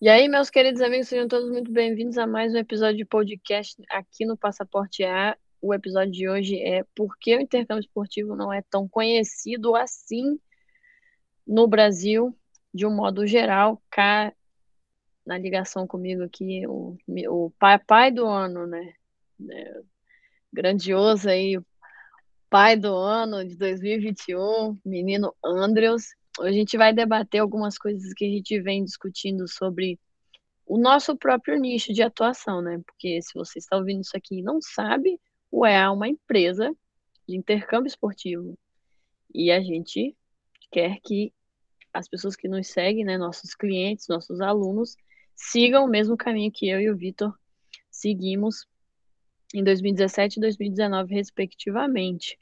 E aí, meus queridos amigos, sejam todos muito bem-vindos a mais um episódio de podcast aqui no Passaporte A. O episódio de hoje é Por que o intercâmbio esportivo não é tão conhecido assim no Brasil, de um modo geral. Cá na ligação comigo aqui, o, o pai, pai do ano, né? É, grandioso aí, pai do ano de 2021, menino Andrews. A gente vai debater algumas coisas que a gente vem discutindo sobre o nosso próprio nicho de atuação, né? Porque se você está ouvindo isso aqui e não sabe, o EA é uma empresa de intercâmbio esportivo. E a gente quer que as pessoas que nos seguem, né, nossos clientes, nossos alunos, sigam o mesmo caminho que eu e o Vitor seguimos em 2017 e 2019, respectivamente.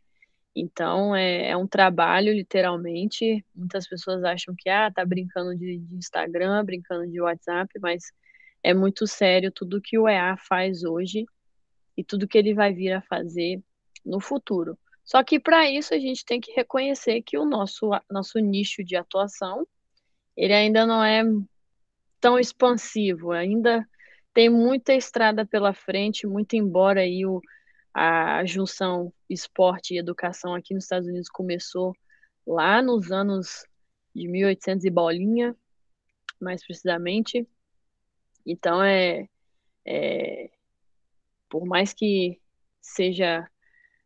Então, é, é, um trabalho, literalmente. Muitas pessoas acham que, ah, tá brincando de, de, Instagram, brincando de WhatsApp, mas é muito sério tudo que o EA faz hoje e tudo que ele vai vir a fazer no futuro. Só que para isso a gente tem que reconhecer que o nosso, nosso nicho de atuação, ele ainda não é tão expansivo, ainda tem muita estrada pela frente, muito embora aí o a junção esporte e educação aqui nos Estados Unidos começou lá nos anos de 1800 e bolinha, mais precisamente. Então é, é por mais que seja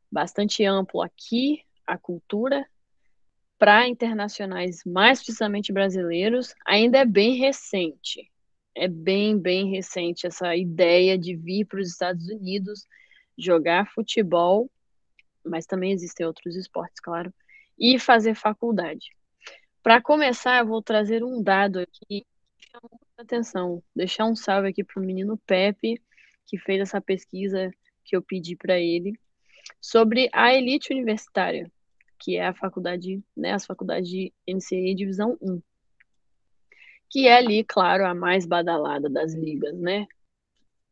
bastante amplo aqui a cultura para internacionais, mais precisamente brasileiros, ainda é bem recente. É bem, bem recente essa ideia de vir para os Estados Unidos jogar futebol, mas também existem outros esportes, claro, e fazer faculdade. Para começar, eu vou trazer um dado aqui que chama muita atenção. Deixar um salve aqui para o menino Pepe, que fez essa pesquisa que eu pedi para ele, sobre a elite universitária, que é a faculdade, né, as faculdades de NCAA Divisão 1. Que é ali, claro, a mais badalada das ligas, né?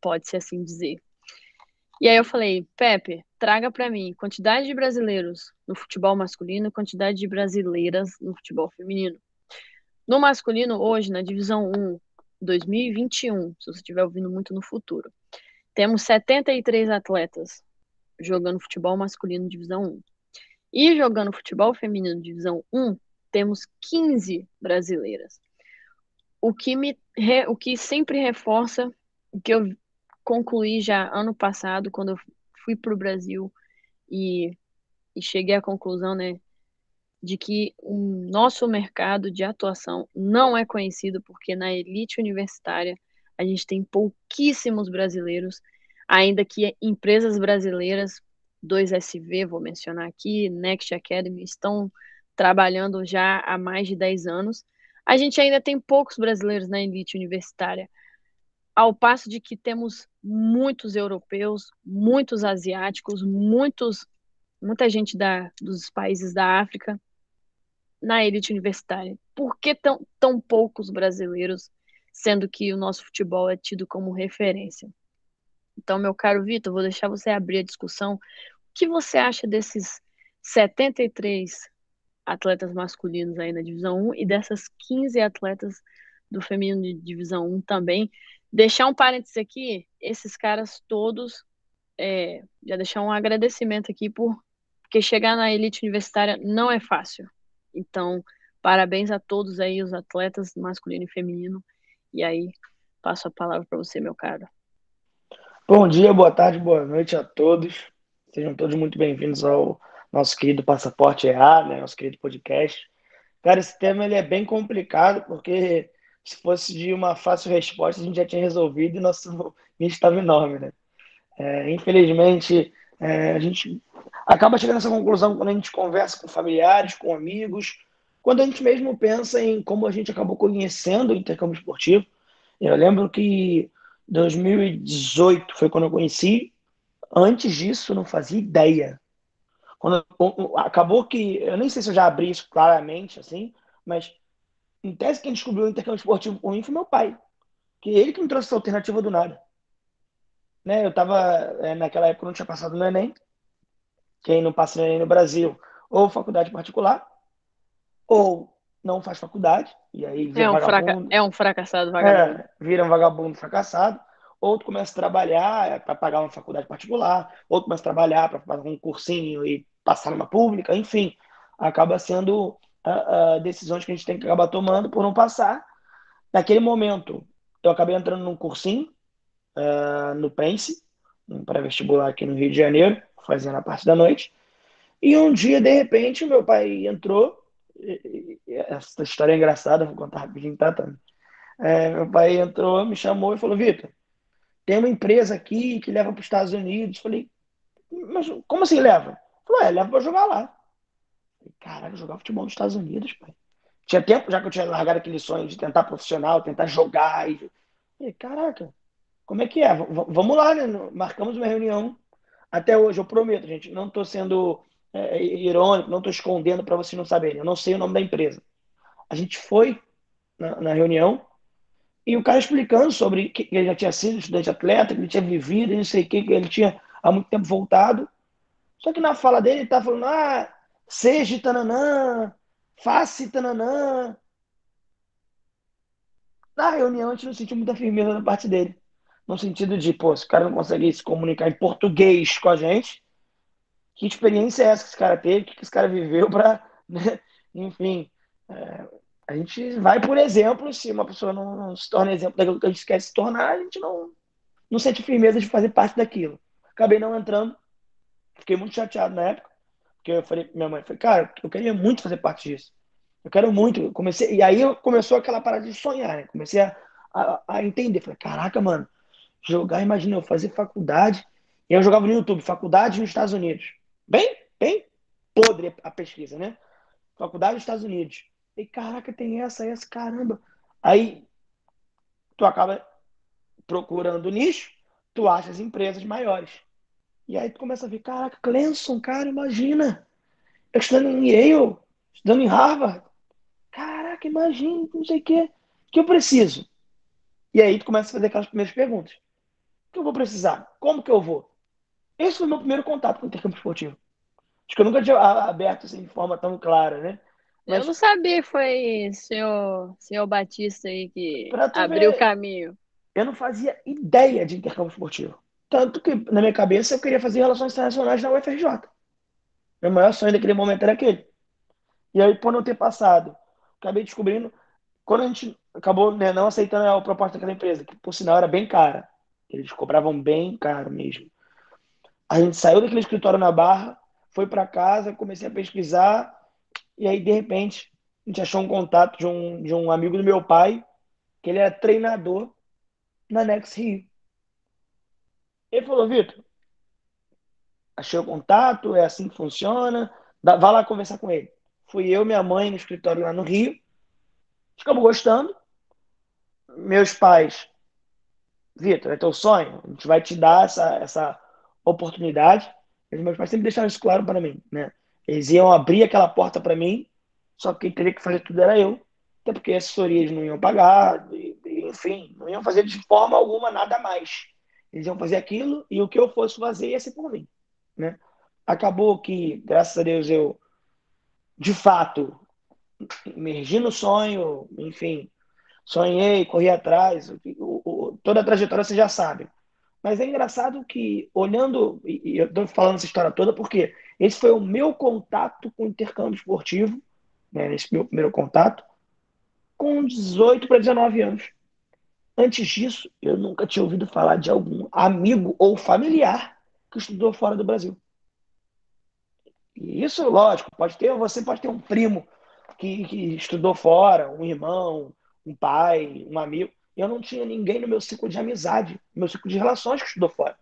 Pode-se assim dizer. E aí eu falei, Pepe, traga para mim quantidade de brasileiros no futebol masculino quantidade de brasileiras no futebol feminino. No masculino, hoje, na divisão 1, 2021, se você estiver ouvindo muito no futuro, temos 73 atletas jogando futebol masculino divisão 1. E jogando futebol feminino divisão 1, temos 15 brasileiras. O que me o que sempre reforça o que eu concluí já ano passado, quando eu fui para o Brasil e, e cheguei à conclusão, né, de que o nosso mercado de atuação não é conhecido porque na elite universitária a gente tem pouquíssimos brasileiros, ainda que empresas brasileiras, 2SV, vou mencionar aqui, Next Academy, estão trabalhando já há mais de 10 anos. A gente ainda tem poucos brasileiros na elite universitária ao passo de que temos muitos europeus, muitos asiáticos, muitos, muita gente da, dos países da África na elite universitária. Por que tão, tão poucos brasileiros, sendo que o nosso futebol é tido como referência? Então, meu caro Vitor, vou deixar você abrir a discussão. O que você acha desses 73 atletas masculinos aí na divisão 1 e dessas 15 atletas do feminino de divisão 1 também, Deixar um parênteses aqui, esses caras todos, é, já deixar um agradecimento aqui por porque chegar na elite universitária não é fácil. Então, parabéns a todos aí, os atletas masculino e feminino. E aí, passo a palavra para você, meu caro. Bom dia, boa tarde, boa noite a todos. Sejam todos muito bem-vindos ao nosso querido Passaporte EA, né, nosso querido podcast. Cara, esse tema ele é bem complicado porque se fosse de uma fácil resposta, a gente já tinha resolvido e nosso nicho estava enorme, né? É, infelizmente, é, a gente acaba chegando nessa conclusão quando a gente conversa com familiares, com amigos, quando a gente mesmo pensa em como a gente acabou conhecendo o intercâmbio esportivo. Eu lembro que 2018 foi quando eu conheci. Antes disso, não fazia ideia. Quando acabou que eu nem sei se eu já abri isso claramente assim, mas em tese, quem descobriu o intercâmbio esportivo por mim foi meu pai. Que ele que me trouxe essa alternativa do nada. Né? Eu estava, é, naquela época, não tinha passado no Enem. Quem não passa no Enem no Brasil, ou faculdade particular, ou não faz faculdade, e aí vira É um, fraca... vagabundo. é um fracassado vagabundo. É, vira um vagabundo fracassado. Outro começa a trabalhar para pagar uma faculdade particular, outro começa a trabalhar para fazer um cursinho e passar numa pública, enfim. Acaba sendo uh, decisões que a gente tem que acabar tomando por não passar. Naquele momento, eu acabei entrando num cursinho uh, no Pense, um pré-vestibular aqui no Rio de Janeiro, fazendo a parte da noite. E um dia, de repente, meu pai entrou. Essa história é engraçada, vou contar rapidinho, tá? É, meu pai entrou, me chamou e falou: Vitor, tem uma empresa aqui que leva para os Estados Unidos. Falei, mas como assim leva? Falou, é, leva para jogar lá. Caralho, jogar futebol nos Estados Unidos, pai. Tinha tempo já que eu tinha largado aquele sonho de tentar profissional, tentar jogar. E... Caraca, como é que é? V vamos lá, né? Marcamos uma reunião. Até hoje, eu prometo, gente, não estou sendo é, irônico, não estou escondendo para vocês não saberem. Eu não sei o nome da empresa. A gente foi na, na reunião e o cara explicando sobre que ele já tinha sido estudante atleta, que ele tinha vivido, não sei o que, que ele tinha há muito tempo voltado. Só que na fala dele, ele tá falando, ah, seja tananã, faça tananã. Na reunião, a gente não sentiu muita firmeza da parte dele. No sentido de, pô, se o cara não consegue se comunicar em português com a gente, que experiência é essa que esse cara teve, que esse cara viveu para, né? enfim, é, a gente vai por exemplo, se uma pessoa não, não, se torna exemplo daquilo que a gente quer se tornar, a gente não, não sente firmeza de fazer parte daquilo. Acabei não entrando, fiquei muito chateado na época, porque eu falei minha mãe, falei, cara, eu queria muito fazer parte disso. Eu quero muito. comecei, e aí começou aquela parada de sonhar, né? Comecei a, a, a entender. Falei, caraca, mano, jogar, imagina, eu fazer faculdade. E eu jogava no YouTube, faculdade nos Estados Unidos. Bem, bem podre a pesquisa, né? Faculdade nos Estados Unidos. E caraca, tem essa, essa, caramba. Aí tu acaba procurando nicho, tu acha as empresas maiores. E aí tu começa a ver, caraca, Clemson, cara, imagina. Eu estudando em Yale, estudando em Harvard. Caraca, imagina, não sei o quê. O que eu preciso? E aí tu começa a fazer aquelas primeiras perguntas. O que eu vou precisar? Como que eu vou? Esse foi o meu primeiro contato com o intercâmbio esportivo. Acho que eu nunca tinha aberto assim de forma tão clara, né? Mas... Eu não sabia que foi senhor, senhor Batista aí que abriu o caminho. Eu não fazia ideia de intercâmbio esportivo. Tanto que, na minha cabeça, eu queria fazer relações internacionais na UFRJ. Meu maior sonho daquele momento era aquele. E aí, por não ter passado, acabei descobrindo, quando a gente acabou né, não aceitando a proposta daquela empresa, que por sinal era bem cara, eles cobravam bem caro mesmo. A gente saiu daquele escritório na Barra, foi para casa, comecei a pesquisar, e aí, de repente, a gente achou um contato de um, de um amigo do meu pai, que ele era treinador na Next Rio. Ele falou, Vitor, achei o contato, é assim que funciona, vá lá conversar com ele. Fui eu, minha mãe, no escritório lá no Rio, ficamos gostando. Meus pais, Vitor, é teu sonho, a gente vai te dar essa, essa oportunidade. Meus pais sempre deixaram isso claro para mim, né? Eles iam abrir aquela porta para mim, só que quem teria que fazer tudo era eu. Até porque assessorias não iam pagar, enfim, não iam fazer de forma alguma nada mais. Eles iam fazer aquilo e o que eu fosse fazer ia ser por mim. Né? Acabou que, graças a Deus, eu, de fato, emergi no sonho, enfim, sonhei, corri atrás, o, o, toda a trajetória você já sabe. Mas é engraçado que, olhando, e eu estou falando essa história toda porque esse foi o meu contato com o intercâmbio esportivo, né, nesse meu primeiro contato, com 18 para 19 anos. Antes disso, eu nunca tinha ouvido falar de algum amigo ou familiar que estudou fora do Brasil. E isso, lógico, pode ter, você pode ter um primo que, que estudou fora, um irmão, um pai, um amigo eu não tinha ninguém no meu ciclo de amizade, no meu ciclo de relações que estudou fora.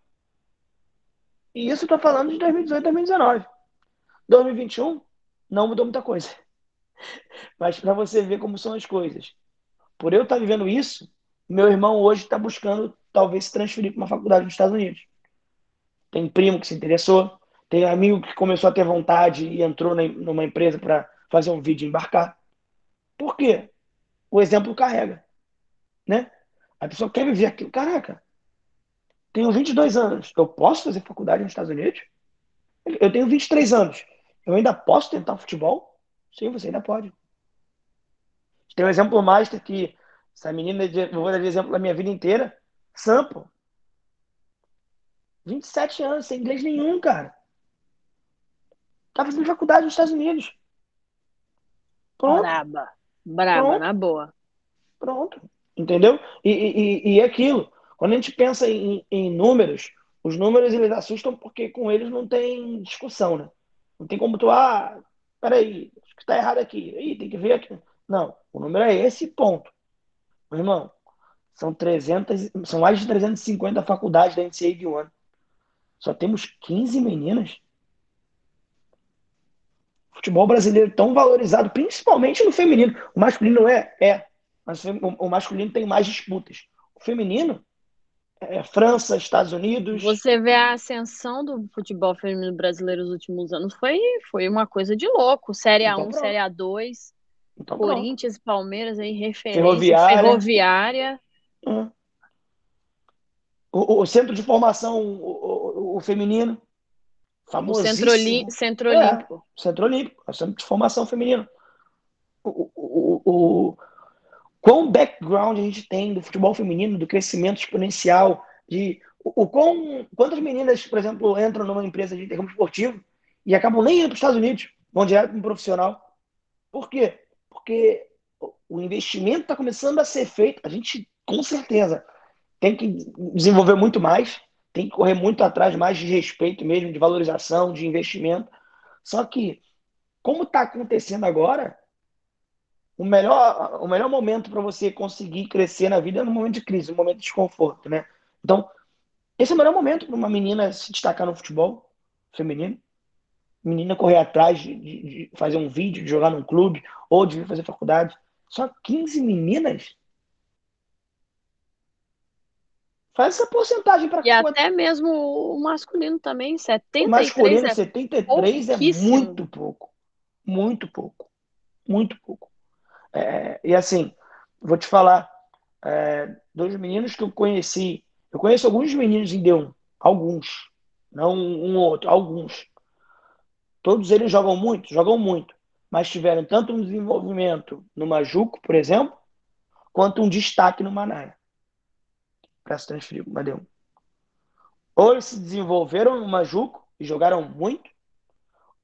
E isso eu estou falando de 2018, 2019. 2021 não mudou muita coisa. Mas para você ver como são as coisas. Por eu estar tá vivendo isso, meu irmão hoje está buscando talvez se transferir para uma faculdade nos Estados Unidos. Tem primo que se interessou, tem amigo que começou a ter vontade e entrou numa empresa para fazer um vídeo e embarcar. Por quê? O exemplo carrega né? A pessoa quer viver aquilo. Caraca, tenho 22 anos, eu posso fazer faculdade nos Estados Unidos? Eu tenho 23 anos, eu ainda posso tentar futebol? Sim, você ainda pode. Tem um exemplo master que essa menina, eu vou dar exemplo da minha vida inteira, Sampo. 27 anos, sem inglês nenhum, cara. Tá fazendo faculdade nos Estados Unidos. Pronto. Braba. Braba, Pronto. na boa. Pronto. Entendeu? E, e, e aquilo. Quando a gente pensa em, em números, os números eles assustam porque com eles não tem discussão, né? Não tem como tu, ah, peraí, acho que tá errado aqui. Ih, tem que ver aqui. Não, o número é esse ponto. Meu irmão, são 300, são mais de 350 faculdades da NCAA de um ano. Só temos 15 meninas. Futebol brasileiro tão valorizado, principalmente no feminino. O masculino é, é, mas o masculino tem mais disputas. O feminino é França, Estados Unidos. Você vê a ascensão do futebol feminino brasileiro nos últimos anos foi, foi uma coisa de louco. Série A1, então, Série A2. Então, Corinthians e Palmeiras aí, referência ferroviária. ferroviária. Hum. O, o, centro de formação, o, o, o feminino. Famosíssimo. Centro, Oli centro Olímpico. É, centro Olímpico, o centro de formação feminino. O, o, o, quão background a gente tem do futebol feminino, do crescimento exponencial, de o, o quão, quantas meninas, por exemplo, entram numa empresa de intercâmbio esportivo e acabam nem indo para os Estados Unidos, vão direto para um profissional. Por quê? Porque o investimento está começando a ser feito. A gente, com certeza, tem que desenvolver muito mais, tem que correr muito atrás mais de respeito mesmo, de valorização, de investimento. Só que, como está acontecendo agora, o melhor, o melhor momento para você conseguir crescer na vida é no momento de crise, no momento de desconforto, né? Então, esse é o melhor momento para uma menina se destacar no futebol feminino menina correr atrás de, de, fazer um vídeo, de jogar num clube, ou de fazer faculdade. Só 15 meninas? Faz essa porcentagem para E até mesmo o masculino também, 73. O masculino, é 73 é muito pouco. Muito pouco. Muito pouco. É, e assim, vou te falar, é, dois meninos que eu conheci, eu conheço alguns meninos em D1, alguns, não um outro, alguns Todos eles jogam muito, jogam muito, mas tiveram tanto um desenvolvimento no Majuco, por exemplo, quanto um destaque no Manaia. Para se transferir Madeon. Ou eles se desenvolveram no Majuco e jogaram muito,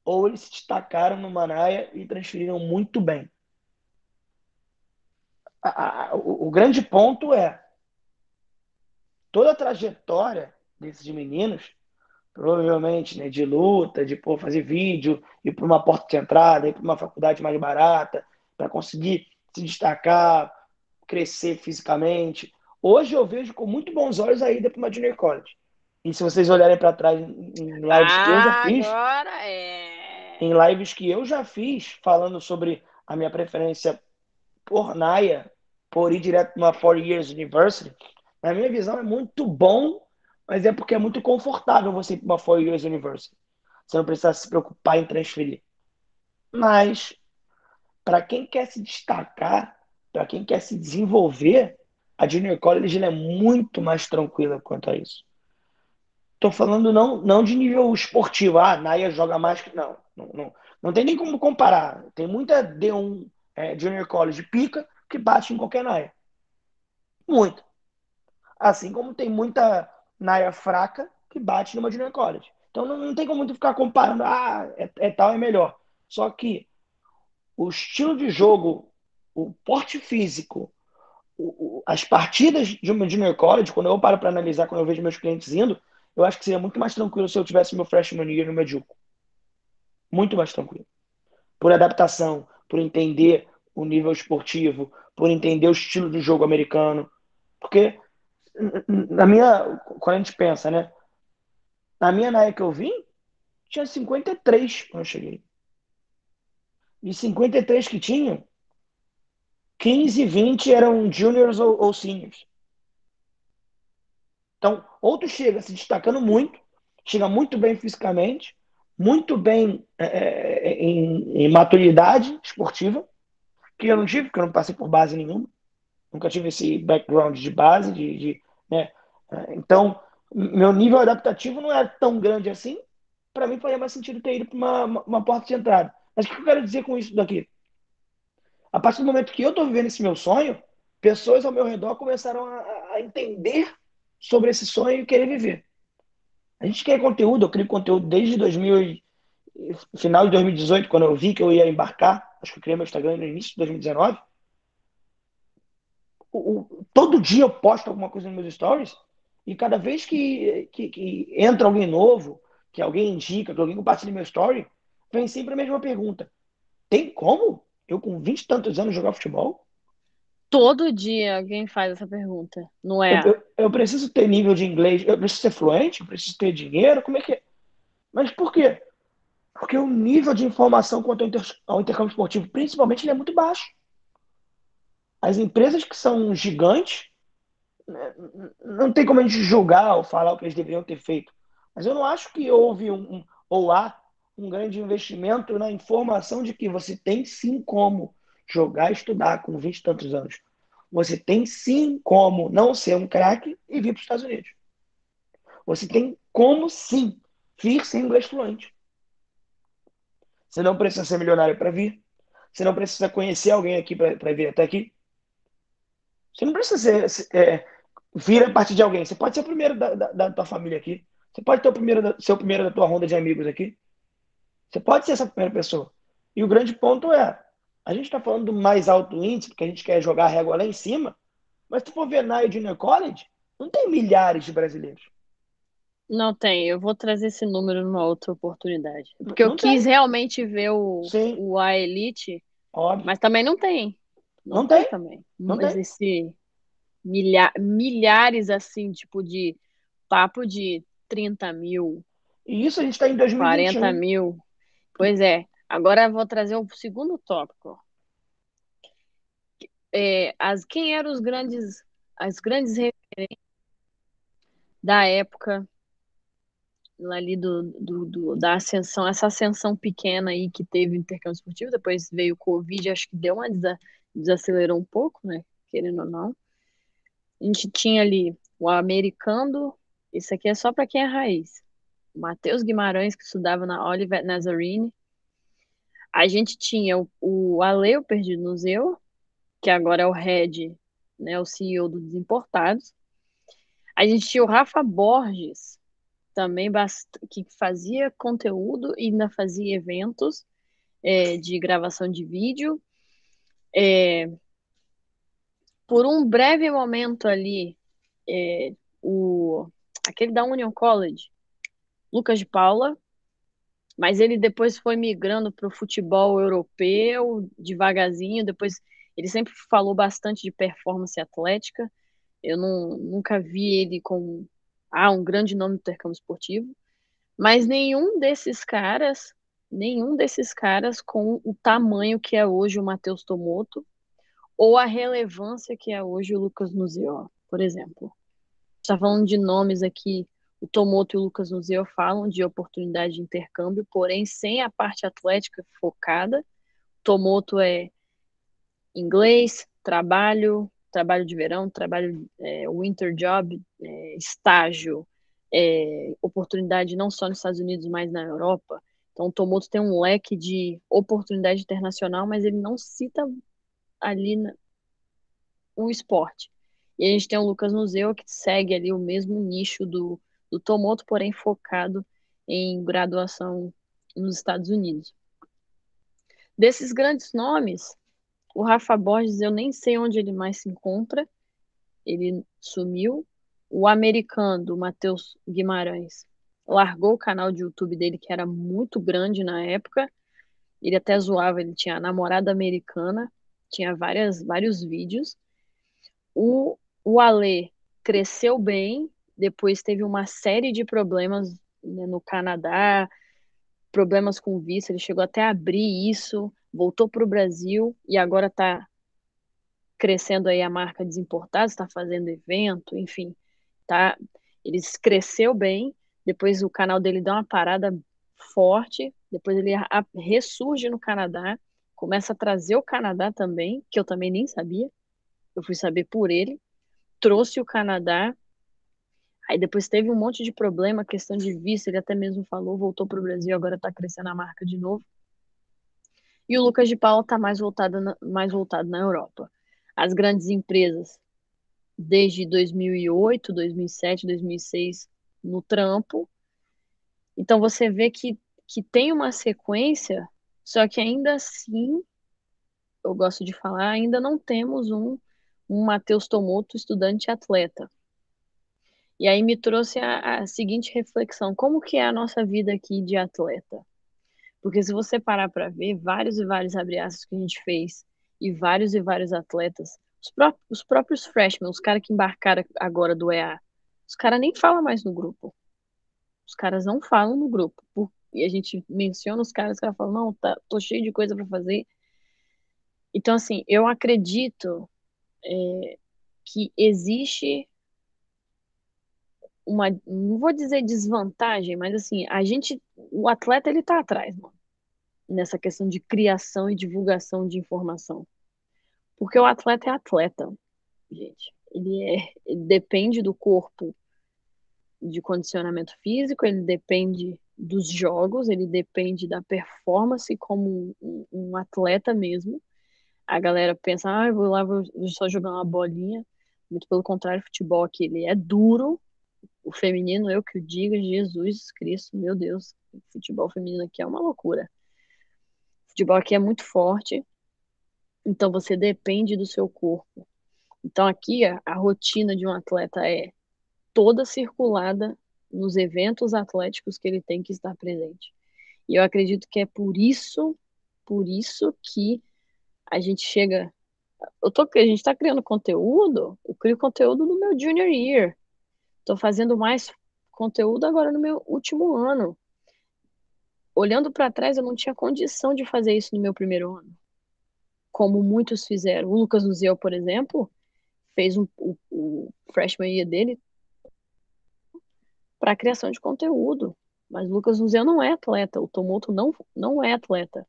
ou eles se destacaram no Manaia e transferiram muito bem. O grande ponto é toda a trajetória desses meninos provavelmente, né, de luta, de pô, fazer vídeo, ir para uma porta de entrada, ir para uma faculdade mais barata, para conseguir se destacar, crescer fisicamente. Hoje eu vejo com muito bons olhos a ida para uma junior college. E se vocês olharem para trás em lives ah, que eu já ah, fiz, agora é... em lives que eu já fiz falando sobre a minha preferência por Naya, por ir direto para uma Four Years University, na minha visão é muito bom mas é porque é muito confortável você ir para uma Four Years University. Você não precisa se preocupar em transferir. Mas, para quem quer se destacar, para quem quer se desenvolver, a Junior College é muito mais tranquila quanto a isso. Estou falando não, não de nível esportivo. Ah, a Naya joga mais que. Não, não, não, não tem nem como comparar. Tem muita D1 é, Junior College pica que bate em qualquer Naya. Muito. Assim como tem muita Naya fraca que bate numa Junior College. Então não, não tem como muito ficar comparando, ah, é, é tal, é melhor. Só que o estilo de jogo, o porte físico, o, o, as partidas de uma Junior College, quando eu paro para analisar, quando eu vejo meus clientes indo, eu acho que seria muito mais tranquilo se eu tivesse meu freshman year no Medjuco. Muito mais tranquilo. Por adaptação, por entender o nível esportivo, por entender o estilo de jogo americano. Porque na minha, quando a gente pensa, né? Na minha na que eu vim, tinha 53 quando eu cheguei. E 53 que tinham, 15, 20 eram juniors ou, ou seniors. Então, outro chega se destacando muito, chega muito bem fisicamente, muito bem é, é em, em, maturidade esportiva, que eu não tive, porque eu não passei por base nenhuma. Nunca tive esse background de base, de, de né? Então, meu nível adaptativo não é tão grande assim. Para mim, faria mais sentido ter ido para uma, uma, porta de entrada. Mas o que eu quero dizer com isso daqui? A partir do momento que eu estou vivendo esse meu sonho, pessoas ao meu redor começaram a, a entender sobre esse sonho e querer viver. A gente quer conteúdo, eu crio conteúdo desde 2000, final de 2018, quando eu vi que eu ia embarcar. Acho que eu criei meu Instagram no início de 2019. O, o, todo dia eu posto alguma coisa nos meus stories e cada vez que, que, que, entra alguém novo, que alguém indica, que alguém compartilha meu story, vem sempre a mesma pergunta. Tem como eu com 20 e tantos anos jogar futebol? Todo dia alguém faz essa pergunta, não é? Eu, eu, eu, preciso ter nível de inglês, eu preciso ser fluente, eu preciso ter dinheiro, como é que é? Mas por quê? Porque o nível de informação quanto ao, inter, ao intercâmbio esportivo, principalmente, ele é muito baixo. As empresas que são gigantes, não tem como a gente julgar ou falar o que eles deveriam ter feito. Mas eu não acho que houve um ou há um grande investimento na informação de que você tem sim como jogar e estudar com 20 e tantos anos. Você tem sim como não ser um craque e vir para os Estados Unidos. Você tem como sim vir sem inglês fluente. Você não precisa ser milionário para vir. Você não precisa conhecer alguém aqui para vir até aqui. Você não precisa ser, é, vir a partir de alguém. Você pode ser o primeiro da, da, da tua família aqui. Você pode ter o primeiro, ser o primeiro da tua ronda de amigos aqui. Você pode ser essa primeira pessoa. E o grande ponto é, a gente está falando do mais alto índice, porque a gente quer jogar a régua lá em cima, mas se tu for ver na Junior College, não tem milhares de brasileiros. Não tem, eu vou trazer esse número numa outra oportunidade. Porque não eu tem. quis realmente ver o, o A Elite, Óbvio. mas também não tem. Não, não tem. tem. também. Não mas tem. esse milha, milhares assim, tipo de papo de 30 mil. E isso a gente está em 2021. 40 mil. Pois é. Agora eu vou trazer o segundo tópico. É, as, quem eram os grandes, as grandes referências da época ali do, do, do, da ascensão, essa ascensão pequena aí que teve intercâmbio esportivo, depois veio o Covid, acho que deu uma desacelerou um pouco, né? Querendo ou não. A gente tinha ali o americano, isso aqui é só para quem é raiz. O Matheus Guimarães, que estudava na Olivet Nazarene, a gente tinha o, o Ale, Perdido no Zeu, que agora é o head, né, o CEO do Desimportados. A gente tinha o Rafa Borges, também que fazia conteúdo e ainda fazia eventos é, de gravação de vídeo. É, por um breve momento ali, é, o, aquele da Union College, Lucas de Paula, mas ele depois foi migrando para o futebol europeu, devagarzinho. Depois ele sempre falou bastante de performance atlética. Eu não, nunca vi ele com ah, um grande nome do intercâmbio esportivo. Mas nenhum desses caras, nenhum desses caras com o tamanho que é hoje o Matheus Tomoto ou a relevância que é hoje o Lucas Nuzio, por exemplo. Está falando de nomes aqui o Tomoto e o Lucas Museu falam de oportunidade de intercâmbio, porém sem a parte atlética focada. Tomoto é inglês, trabalho, trabalho de verão, trabalho é, winter job, é, estágio, é, oportunidade não só nos Estados Unidos, mas na Europa. Então, o Tomoto tem um leque de oportunidade internacional, mas ele não cita ali na, o esporte. E a gente tem o Lucas Museu, que segue ali o mesmo nicho do do Tomoto, porém focado em graduação nos Estados Unidos. Desses grandes nomes, o Rafa Borges, eu nem sei onde ele mais se encontra, ele sumiu. O americano, o Matheus Guimarães, largou o canal de YouTube dele, que era muito grande na época. Ele até zoava, ele tinha namorada americana, tinha várias, vários vídeos. O, o Ale cresceu bem, depois teve uma série de problemas né, no Canadá, problemas com visto, ele chegou até a abrir isso, voltou para o Brasil e agora está crescendo aí a marca Desimportados, está fazendo evento, enfim, tá, ele cresceu bem, depois o canal dele deu uma parada forte, depois ele ressurge no Canadá, começa a trazer o Canadá também, que eu também nem sabia, eu fui saber por ele, trouxe o Canadá, Aí depois teve um monte de problema, questão de visto, ele até mesmo falou, voltou para o Brasil, agora está crescendo a marca de novo. e o Lucas de Paula está mais voltado mais voltado na Europa. As grandes empresas, desde 2008, 2007, 2006, no trampo. Então você vê que, que tem uma sequência, só que ainda assim, eu gosto de falar, ainda não temos um, um Matheus Tomoto estudante atleta. E aí me trouxe a, a seguinte reflexão: como que é a nossa vida aqui de atleta? Porque se você parar para ver, vários e vários abriaços que a gente fez e vários e vários atletas, os, os próprios freshmen, os caras que embarcaram agora do EA, os caras nem falam mais no grupo. Os caras não falam no grupo. E a gente menciona os caras, os caras falam, não, tá, tô cheio de coisa para fazer. Então, assim, eu acredito é, que existe uma, não vou dizer desvantagem, mas assim, a gente, o atleta ele tá atrás, mano, nessa questão de criação e divulgação de informação. Porque o atleta é atleta, gente. Ele é, ele depende do corpo de condicionamento físico, ele depende dos jogos, ele depende da performance como um, um atleta mesmo. A galera pensa, ah, eu vou lá, vou só jogar uma bolinha. Muito pelo contrário, futebol aqui ele é duro, o feminino, eu que o diga, Jesus Cristo, meu Deus, o futebol feminino aqui é uma loucura. O futebol aqui é muito forte, então você depende do seu corpo. Então aqui a, a rotina de um atleta é toda circulada nos eventos atléticos que ele tem que estar presente. E eu acredito que é por isso, por isso que a gente chega. Eu tô, a gente está criando conteúdo, eu crio conteúdo no meu junior year. Estou fazendo mais conteúdo agora no meu último ano. Olhando para trás, eu não tinha condição de fazer isso no meu primeiro ano. Como muitos fizeram. O Lucas Luzeu, por exemplo, fez um, o, o freshman year dele para criação de conteúdo. Mas Lucas Luzeu não é atleta. O Tomoto não, não é atleta.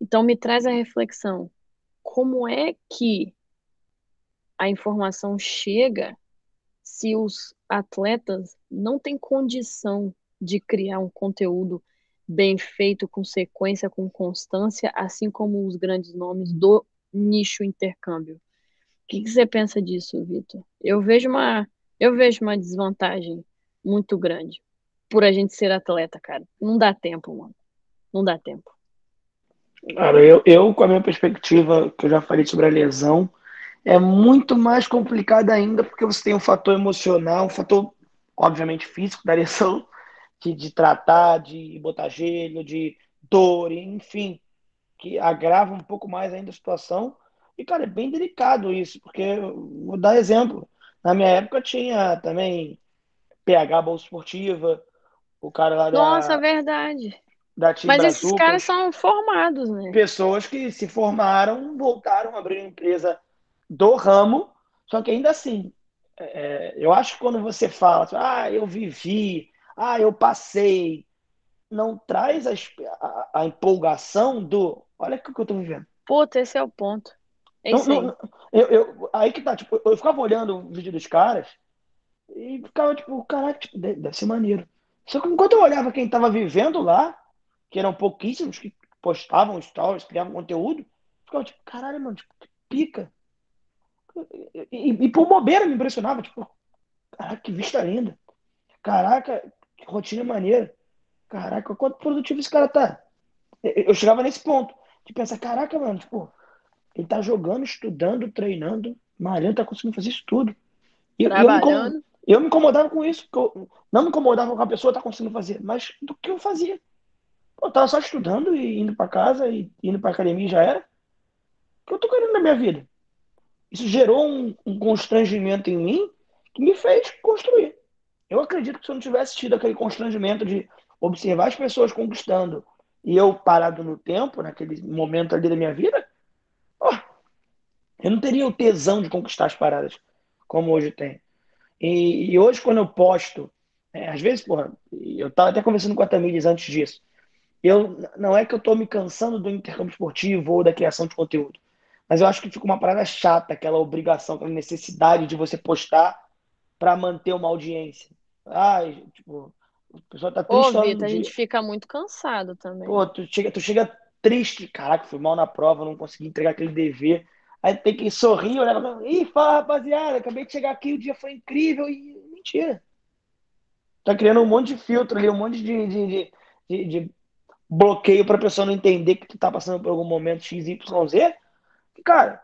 Então me traz a reflexão. Como é que a informação chega se os atletas não têm condição de criar um conteúdo bem feito, com sequência, com constância, assim como os grandes nomes do nicho intercâmbio. O que, que você pensa disso, Vitor? Eu vejo uma, eu vejo uma desvantagem muito grande por a gente ser atleta, cara. Não dá tempo, mano. Não dá tempo. Cara, eu, eu com a minha perspectiva, que eu já falei sobre a lesão, é muito mais complicado ainda porque você tem um fator emocional, um fator, obviamente, físico da lesão, de, de tratar, de botar gelo, de dor, enfim, que agrava um pouco mais ainda a situação. E, cara, é bem delicado isso, porque, vou dar exemplo, na minha época tinha também PH Bolsa Esportiva, o cara lá da. Nossa, verdade. Da Mas esses caras são formados, né? Pessoas que se formaram, voltaram a abrir uma empresa do ramo, só que ainda assim, é, eu acho que quando você fala, ah, eu vivi, ah, eu passei, não traz a, a, a empolgação do, olha o que eu tô vivendo. Puta, esse é o ponto. É não, não, eu, eu, aí que tá, tipo, eu ficava olhando o vídeo dos caras e ficava tipo, caraca, tipo, deve ser maneiro. Só que enquanto eu olhava quem tava vivendo lá, que eram pouquíssimos que postavam stories, criavam conteúdo, ficava tipo, caralho, mano, tipo, que pica. E, e, por bobeira me impressionava, tipo, caraca, que vista linda. Caraca, que rotina maneira. Caraca, quanto produtivo esse cara tá. Eu chegava nesse ponto de pensar, caraca, mano, tipo, ele tá jogando, estudando, treinando, Mariano tá conseguindo fazer isso tudo. E, Trabalhando. Eu, eu me incomodava com isso, eu não me incomodava com a pessoa tá conseguindo fazer, mas do que eu fazia. Eu tava só estudando e indo para casa e indo pra academia já era. O que eu tô querendo na minha vida? Isso gerou um, um constrangimento em mim que me fez construir. Eu acredito que se eu não tivesse tido aquele constrangimento de observar as pessoas conquistando e eu parado no tempo, naquele momento ali da minha vida, oh, eu não teria o tesão de conquistar as paradas como hoje tem. E, e hoje, quando eu posto, é, às vezes, porra, eu estava até conversando com a Tamires antes disso, eu, não é que eu estou me cansando do intercâmbio esportivo ou da criação de conteúdo. Mas eu acho que fica uma parada chata, aquela obrigação, aquela necessidade de você postar para manter uma audiência. Ai, tipo, a pessoa tá triste. Ô, Vitor, a gente fica muito cansado também. Pô, tu chega, tu chega triste. Caraca, fui mal na prova, não consegui entregar aquele dever. Aí tem que sorrir, olhar Ih, fala, rapaziada, acabei de chegar aqui, o dia foi incrível. E mentira. Tá criando um monte de filtro ali, um monte de, de, de, de bloqueio pra pessoa não entender que tu tá passando por algum momento XYZ. E, cara,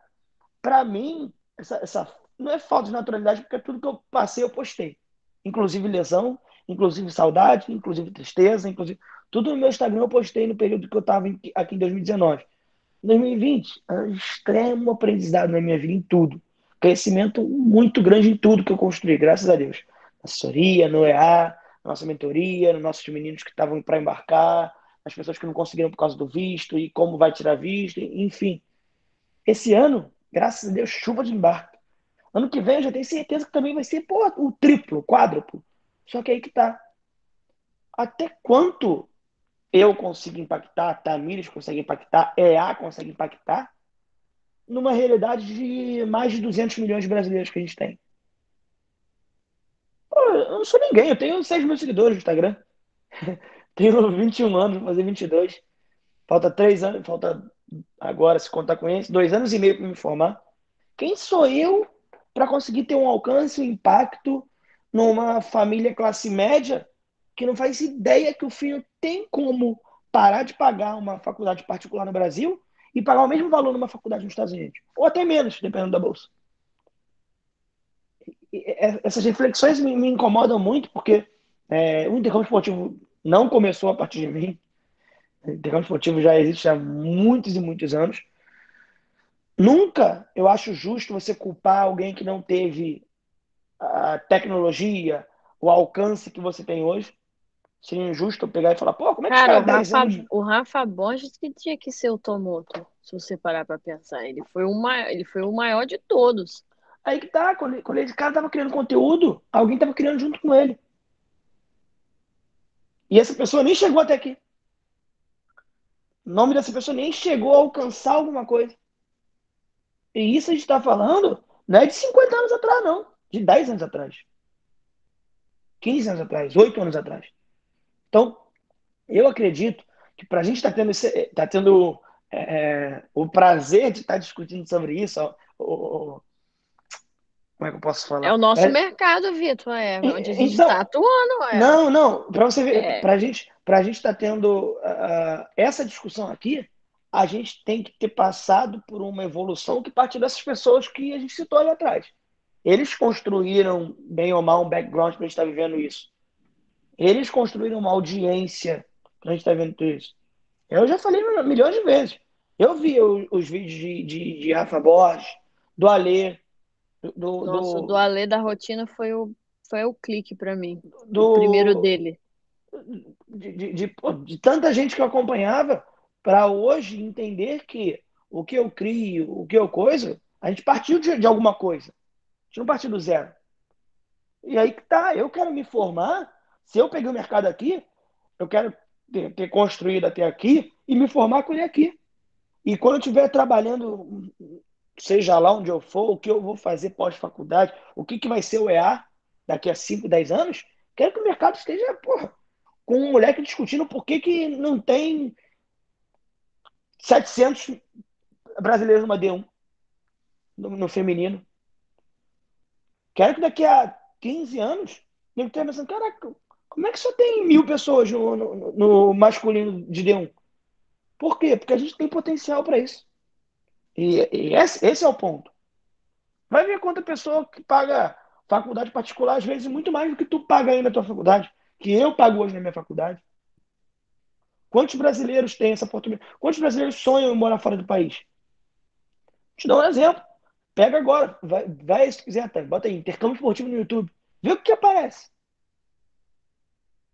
pra mim, essa, essa não é falta de naturalidade, porque tudo que eu passei eu postei. Inclusive lesão, inclusive saudade, inclusive tristeza, inclusive. Tudo no meu Instagram eu postei no período que eu estava aqui em 2019. Em 2020, é extremo aprendizado na minha vida em tudo. Crescimento muito grande em tudo que eu construí, graças a Deus. Assessoria, no EA, nossa mentoria, nos nossos meninos que estavam para embarcar, as pessoas que não conseguiram por causa do visto e como vai tirar visto, enfim. Esse ano, graças a Deus, chuva de embarque. Ano que vem eu já tenho certeza que também vai ser o triplo, o quádruplo. Só que aí que tá. Até quanto eu consigo impactar, Tamires consegue impactar, EA consegue impactar, numa realidade de mais de 200 milhões de brasileiros que a gente tem. Pô, eu não sou ninguém, eu tenho 6 mil seguidores no Instagram. tenho 21 anos, vou fazer 22. Falta 3 anos, falta agora, se contar com eles, 2 anos e meio para me formar. Quem sou eu para conseguir ter um alcance, um impacto numa família classe média que não faz ideia que o filho tem como parar de pagar uma faculdade particular no Brasil e pagar o mesmo valor numa faculdade nos Estados Unidos, ou até menos, dependendo da bolsa. É, essas reflexões me, me incomodam muito porque é, o intercâmbio esportivo não começou a partir de mim. O intercâmbio esportivo já existe há muitos e muitos anos. Nunca eu acho justo você culpar alguém que não teve a tecnologia, o alcance que você tem hoje. Seria injusto eu pegar e falar, pô, como é que cara, os caras o Rafa, anos... o Rafa Borges que tinha que ser o Tomoto, se você parar pra pensar. Ele foi o maior, ele foi o maior de todos. Aí que tá, quando, quando esse cara tava criando conteúdo, alguém tava criando junto com ele. E essa pessoa nem chegou até aqui. O nome dessa pessoa nem chegou a alcançar alguma coisa. E isso a gente está falando não é de 50 anos atrás, não de 10 anos atrás. 15 anos atrás, 8 anos atrás. Então, eu acredito que para a gente estar tá tendo, esse, tá tendo é, o prazer de estar tá discutindo sobre isso, como é que eu posso falar? É o nosso é... mercado, Vitor, é onde a gente está então, atuando. É. Não, não, para você ver, é. para gente, a gente estar tá tendo uh, essa discussão aqui, a gente tem que ter passado por uma evolução que parte dessas pessoas que a gente citou ali atrás. Eles construíram, bem ou mal, um background para a gente estar tá vivendo isso. Eles construíram uma audiência a gente estar tá vendo tudo isso. Eu já falei milhões de vezes. Eu vi os, os vídeos de, de, de, Rafa Borges, do Alê. Do, Nossa, do, do Alê da rotina foi o, foi o clique para mim. Do, o primeiro dele. De, de, de, de tanta gente que eu acompanhava, para hoje entender que o que eu crio, o que eu coisa, a gente partiu de, de alguma coisa gente não partiu do zero. E aí que tá, eu quero me formar. Se eu peguei o mercado aqui, eu quero ter, ter construído até aqui e me formar com ele aqui. E quando eu estiver trabalhando, seja lá onde eu for, o que eu vou fazer pós-faculdade, o que, que vai ser o EA daqui a 5, 10 anos, quero que o mercado esteja, porra, com um moleque discutindo por que, que não tem 700 brasileiros numa D1 no, no feminino. Quero que daqui a 15 anos, ele esteja pensando, caraca, como é que só tem mil pessoas no, no, no masculino de D1? Por quê? Porque a gente tem potencial para isso. E, e esse, esse, é o ponto. Vai ver quanta pessoa que paga faculdade particular, às vezes, muito mais do que tu paga aí na tua faculdade, que eu pago hoje na minha faculdade. Quantos brasileiros têm essa oportunidade? Quantos brasileiros sonham em morar fora do país? Te dar um exemplo. Pega agora, vai, vai se quiser, tá? bota aí, intercâmbio esportivo no YouTube. Vê o que aparece.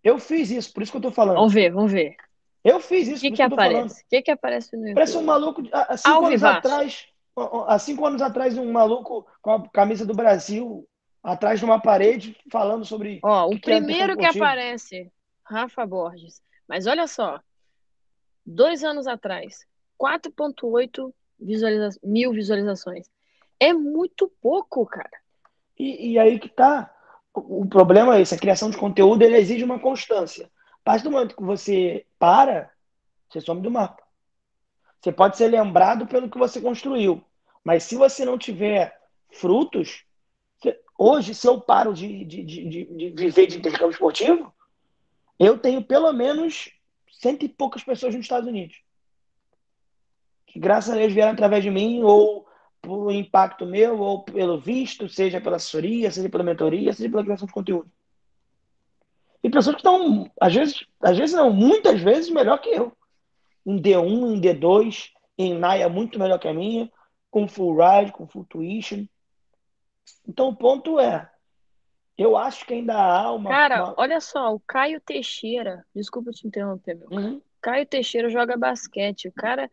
Eu fiz isso, por isso que eu tô falando. Vamos ver, vamos ver. Eu fiz isso. O que, que, que aparece? O que, que aparece no YouTube? Parece um maluco. Há cinco Ao anos vivaço. atrás. Há cinco anos atrás, um maluco com a camisa do Brasil atrás de uma parede falando sobre. Ó, o, primeiro que aparece, Rafa Borges. Mas olha só. Dois anos atrás, 4,8 visualiza mil visualizações. É muito pouco, cara. E, e aí que tá. O, problema é esse, a criação de conteúdo ele exige uma constância. A partir do momento que você para, você some do mapa. Você pode ser lembrado pelo que você construiu. Mas se você não tiver frutos, hoje, se eu paro de, de, de, de viver de intercâmbio esportivo, eu tenho pelo menos cento e poucas pessoas nos Estados Unidos. Que graças a Deus vieram através de mim, ou por impacto meu, ou pelo visto, seja pela assessoria, seja pela mentoria, seja pela criação de conteúdo. E pessoas que estão, às vezes, às vezes não, muitas vezes melhor que eu. Em D1, em D2, em Naya muito melhor que a minha, com full ride, com full tuition. Então o ponto é, eu acho que ainda há uma. Cara, uma... olha só, o Caio Teixeira, desculpa te interromper, meu. Uhum. Caio Teixeira joga basquete. O cara,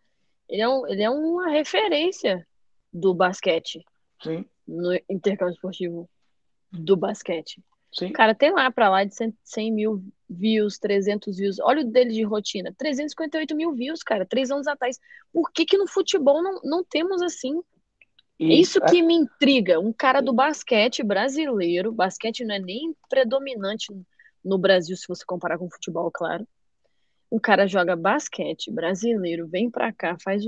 ele é, um, ele é uma referência do basquete. Sim. No intercâmbio esportivo do basquete. Sim. O cara tem lá pra lá de 100, 100 mil views, 300 views. Olha o dele de rotina. 358 mil views, cara, três anos atrás. Por que que no futebol não, não temos assim? E, Isso que é... me intriga. Um cara do basquete brasileiro, basquete não é nem predominante no Brasil, se você comparar com o futebol, claro. Um cara joga basquete brasileiro, vem pra cá, faz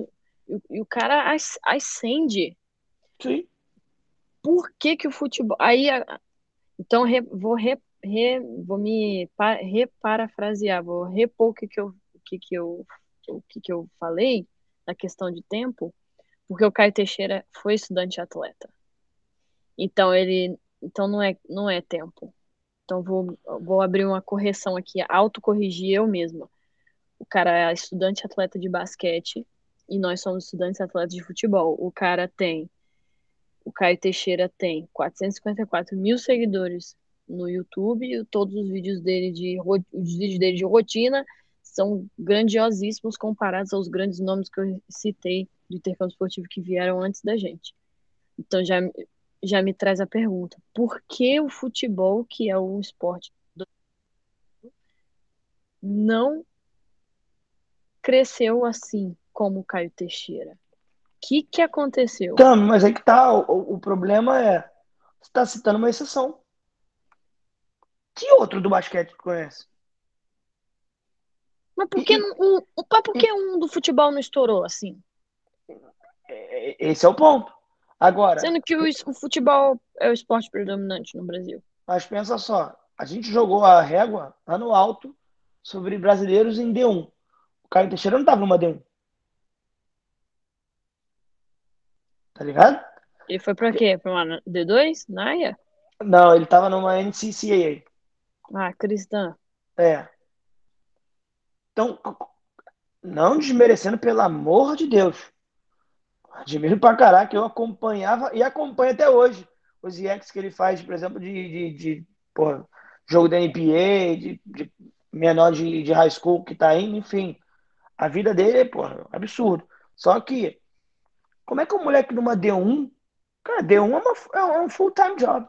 E o cara ascende. Sim. Por que que o futebol. Aí então, re, vou, re, re, vou me pa, reparafrasear, vou repor o que, que, eu, o, que, que, eu, o que, que eu falei na questão de tempo, porque o Caio Teixeira foi estudante atleta. Então, ele então não é, não é tempo. Então, vou, vou abrir uma correção aqui, autocorrigir eu mesma. O cara é estudante atleta de basquete e nós somos estudantes atletas de futebol. O cara tem o Caio Teixeira tem 454 mil seguidores no YouTube todos os vídeos dele de os vídeos dele de rotina são grandiosíssimos comparados aos grandes nomes que eu citei do intercâmbio esportivo que vieram antes da gente. Então já, já me traz a pergunta: por que o futebol, que é um esporte do... não cresceu assim como o Caio Teixeira? que, que aconteceu? Então, mas aí que tá. O, o problema é. Você está citando uma exceção. Que outro do basquete conhece? Mas por que, um, por que um do futebol não estourou assim? É, esse é o ponto. Agora. Sendo que o, o futebol é o esporte predominante no Brasil. Mas pensa só, a gente jogou a régua lá no alto sobre brasileiros em D1. O Caio Teixeira não estava numa D1. Tá ligado? Ele foi pra quê? Pra uma D2? Naia? Não, ele tava numa NCCAA. Ah, cristã. É. Então, não desmerecendo, pelo amor de Deus. Admiro pra caraca, eu acompanhava e acompanho até hoje os IEX que ele faz, por exemplo, de, de, de porra, jogo da NBA, de, de menor de, de high school que tá indo, enfim. A vida dele é, porra, absurdo. Só que como é que um moleque numa D1, cara, D1 é, uma, é um full-time job.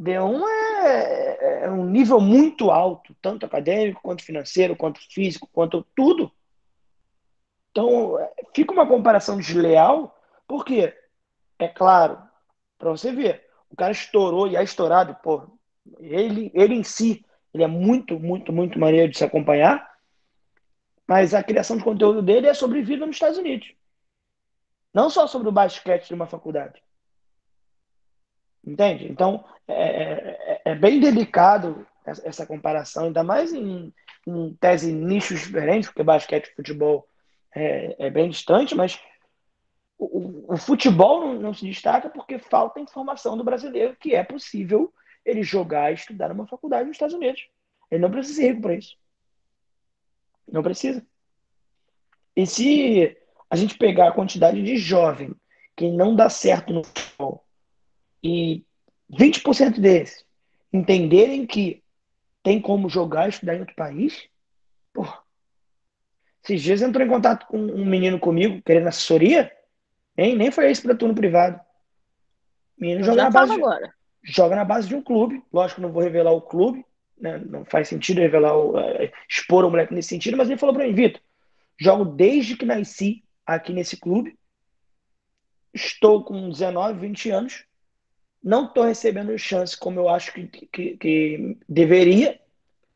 D1 é, é, um nível muito alto, tanto acadêmico, quanto financeiro, quanto físico, quanto tudo. Então, é, fica uma comparação desleal, porque, é claro, para você ver, o cara estourou e é estourado, pô, ele, ele em si, ele é muito, muito, muito maneiro de se acompanhar, mas a criação de conteúdo dele é sobre vida nos Estados Unidos. Não só sobre o basquete de uma faculdade. Entende? Então, é, é, é bem delicado essa, comparação, ainda mais em, em tese nichos diferentes, porque basquete e futebol é, é bem distante, mas o, o, futebol não, não, se destaca porque falta informação do brasileiro que é possível ele jogar e estudar numa faculdade nos Estados Unidos. Ele não precisa ser rico para isso. Não precisa. E se a gente pegar a quantidade de jovem que não dá certo no futebol e 20% desses entenderem que tem como jogar e estudar em outro país, porra. Esses dias entrou em contato com um menino comigo, querendo assessoria, nem, nem foi esse para turno privado. O menino joga na, base de, joga na base de um clube. Lógico que não vou revelar o clube, né? não faz sentido revelar o, uh, expor o moleque nesse sentido, mas ele falou para mim, Vitor, jogo desde que nasci aqui nesse clube. Estou com 19, 20 anos. Não estou recebendo chance como eu acho que, que, que deveria.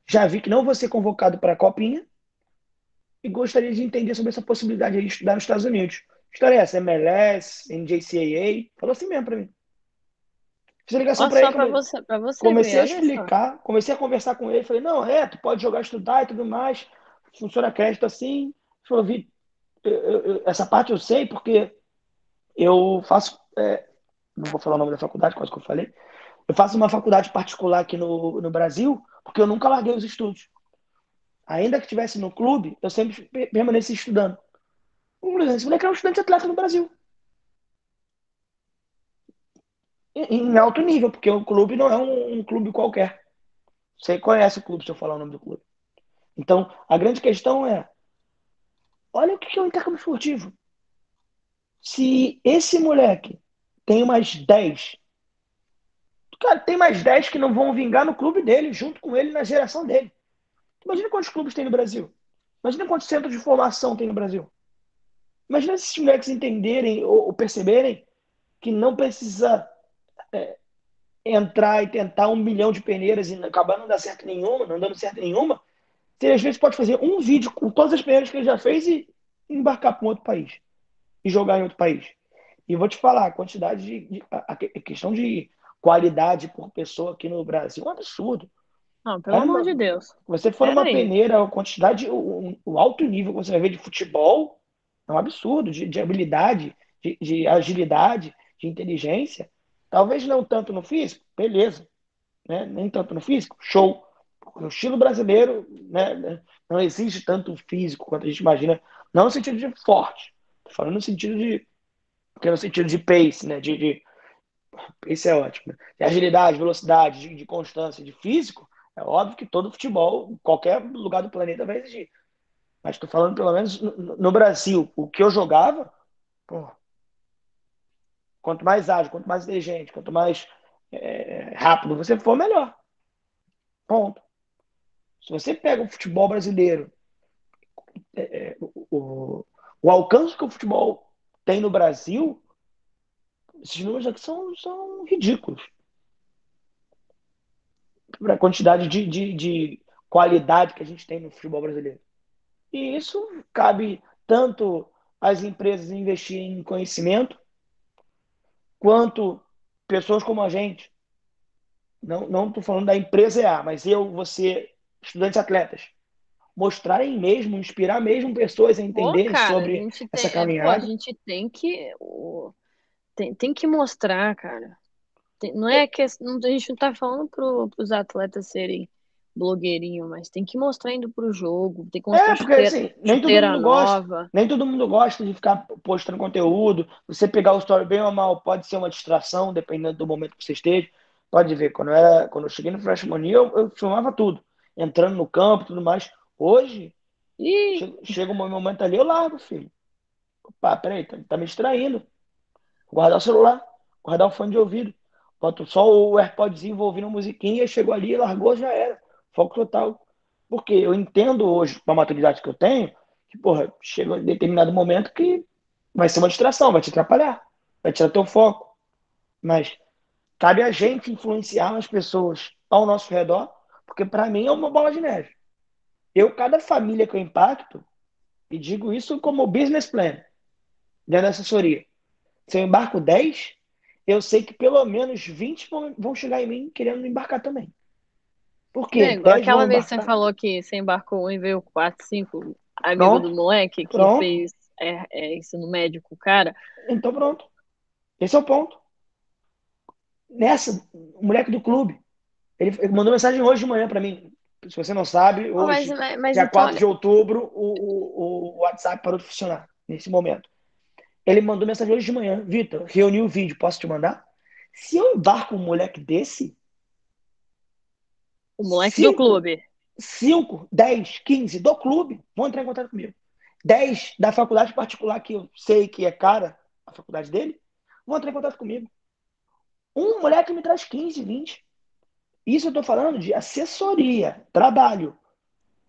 Já vi que não vou ser convocado para a Copinha. e gostaria de entender sobre essa possibilidade de estudar nos Estados Unidos. História é essa? MLS, NJCAA? Falou assim mesmo para mim. Fiz a ligação para ele. Pra você, pra você comecei a explicar, comecei a conversar com ele. Falei, não, é, tu pode jogar, estudar e tudo mais. Funciona crédito assim. Ele falou, Vi, essa parte eu sei porque eu faço. É, não vou falar o nome da faculdade, quase que eu falei. Eu faço uma faculdade particular aqui no, no Brasil, porque eu nunca larguei os estudos. Ainda que estivesse no clube, eu sempre permaneci estudando. Esse moleque é um estudante atleta no Brasil. Em alto nível, porque o clube não é um, um clube qualquer. Você conhece o clube se eu falar o nome do clube. Então, a grande questão é: olha o que é o intercâmbio esportivo. Se esse moleque tem mais 10, cara, tem mais 10 que não vão vingar no clube dele, junto com ele na geração dele. Imagina quantos clubes tem no Brasil. Imagina quantos centros de formação tem no Brasil. Imagina se esses moleques entenderem ou, perceberem que não precisa é, entrar e tentar um milhão de peneiras e acabar não dando certo nenhuma, não dando certo nenhuma. Você às vezes pode fazer um vídeo com todas as peneiras que ele já fez e embarcar para um outro país e jogar em outro país. E vou te falar, a quantidade de, de a, questão de qualidade por pessoa aqui no Brasil é um absurdo. Não, pelo é amor de Deus. Você for numa peneira, a quantidade, o, o, alto nível que você vai ver de futebol é um absurdo, de, de habilidade, de, de, agilidade, de inteligência. Talvez não tanto no físico, beleza. Né? Nem tanto no físico, show. O estilo brasileiro né, não exige tanto físico quanto a gente imagina, não no sentido de forte, Tô falando no sentido de. Porque no sentido de pace, né? De, de... Isso é ótimo. Né? De agilidade, velocidade, de, de constância, de físico, é óbvio que todo futebol, qualquer lugar do planeta vai exigir. Mas estou falando, pelo menos no, no, Brasil, o que eu jogava, pô, quanto mais ágil, quanto mais inteligente, quanto mais é, rápido você for, melhor. Ponto. Se você pega o futebol brasileiro, é, é o, o alcance que o futebol tem no Brasil, esses números aqui são, são ridículos. Para a quantidade de, de, de qualidade que a gente tem no futebol brasileiro. E isso cabe tanto às empresas investirem em conhecimento, quanto pessoas como a gente. Não estou falando da empresa A, mas eu, você, estudantes atletas, mostrarem mesmo, inspirar mesmo pessoas a entenderem Pô, cara, sobre a essa caminhada. Pô, a gente tem que tem, tem que mostrar, cara. Tem, não é que a gente não tá falando para os atletas serem blogueirinho, mas tem que mostrar indo pro jogo, tem que mostrar é, porque, chuteira, assim, nem todo mundo nova. Gosta, nem todo mundo gosta de ficar postando conteúdo. Você pegar o story bem ou mal, pode ser uma distração, dependendo do momento que você esteja. Pode ver, quando eu, era, quando eu cheguei no Freshman eu, eu filmava tudo, entrando no campo e tudo mais. Hoje, chega, chega um momento ali, eu largo, filho. Opa, peraí, tá, tá me distraindo. Guardar o celular, guardar o fone de ouvido. Boto só o AirPodzinho ouvindo a musiquinha, chegou ali, largou, já era. Foco total. Porque eu entendo hoje, com a maturidade que eu tenho, que, porra, chega em determinado momento que vai ser uma distração, vai te atrapalhar, vai tirar teu foco. Mas cabe a gente influenciar as pessoas ao nosso redor, porque para mim é uma bola de neve. Eu, cada família que eu impacto, e digo isso como business plan, dentro da assessoria. Se eu embarco 10, eu sei que pelo menos 20 vão, chegar em mim querendo embarcar também. Por quê? Nego, aquela vez você falou que você embarcou um e veio 4, 5 amigo pronto. do moleque que pronto. fez é, é, ensino médio com o cara. Então pronto. Esse é o ponto. Nessa, o moleque do clube, ele, ele mandou mensagem hoje de manhã para mim se você não sabe, hoje, mas, mas dia então... 4 de outubro, o, o, o WhatsApp parou de funcionar, nesse momento. Ele mandou mensagem hoje de manhã. Vitor, reuni o vídeo, posso te mandar? Se eu embarco um moleque desse... O moleque cinco, do clube. 5, 10, 15 do clube vão entrar em contato comigo. 10 da faculdade particular, que eu sei que é cara, a faculdade dele, vão entrar em contato comigo. Um moleque me traz 15, 20. Isso eu estou falando de assessoria, trabalho.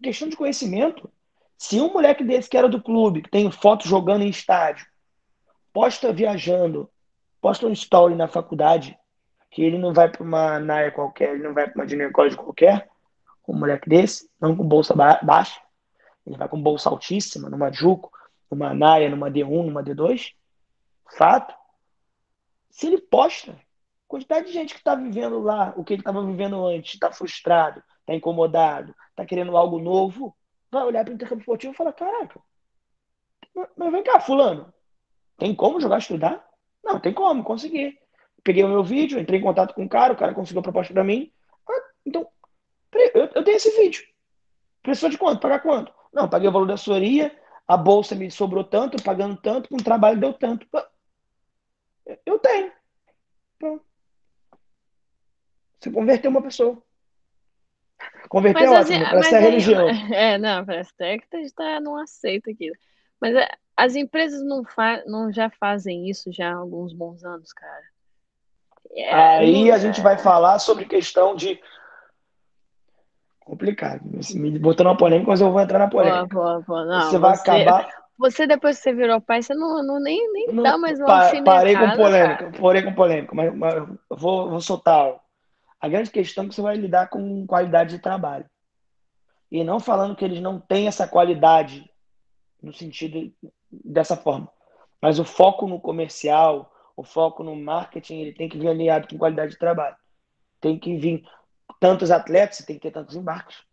Questão de conhecimento. Se um moleque desse que era do clube, que tem foto jogando em estádio, posta viajando, posta um story na faculdade, que ele não vai para uma NAIA qualquer, ele não vai para uma junior college qualquer, um moleque desse, não com bolsa baixa, ele vai com bolsa altíssima, numa Juco, numa Naia, numa D1, numa D2. Fato. Se ele posta, quantidade de gente que está vivendo lá o que ele estava vivendo antes, está frustrado, está incomodado, está querendo algo novo, vai olhar para o intercâmbio esportivo e falar: caraca, mas vem cá, Fulano, tem como jogar estudar? Não, tem como, consegui. Peguei o meu vídeo, entrei em contato com o cara, o cara conseguiu a proposta para mim. Ah, então, eu, tenho esse vídeo. Precisou de quanto? Pagar quanto? Não, paguei o valor da assessoria, a bolsa me sobrou tanto, pagando tanto, com o trabalho deu tanto. Eu tenho. Você converteu uma pessoa. Converter é ótimo, parece é religião. É, não, parece até que a gente tá, não aceita aquilo. Mas é, as empresas não, fa não já fazem isso já há alguns bons anos, cara. É, Aí a gente vai falar sobre questão de. Complicado. Me botando uma polêmica, mas eu vou entrar na polêmica. Pô, pô, pô, não, você vai você, acabar. Você, depois que você virou pai, você não, não nem, nem não, dá mais uma pa, Parei com polêmica, parei com polêmica, mas, mas vou, vou soltar. A grande questão é que você vai lidar com qualidade de trabalho. E não falando que eles não têm essa qualidade no sentido dessa forma. Mas o foco no comercial, o foco no marketing, ele tem que vir alinhado com qualidade de trabalho. Tem que vir tantos atletas, você tem que ter tantos embarques.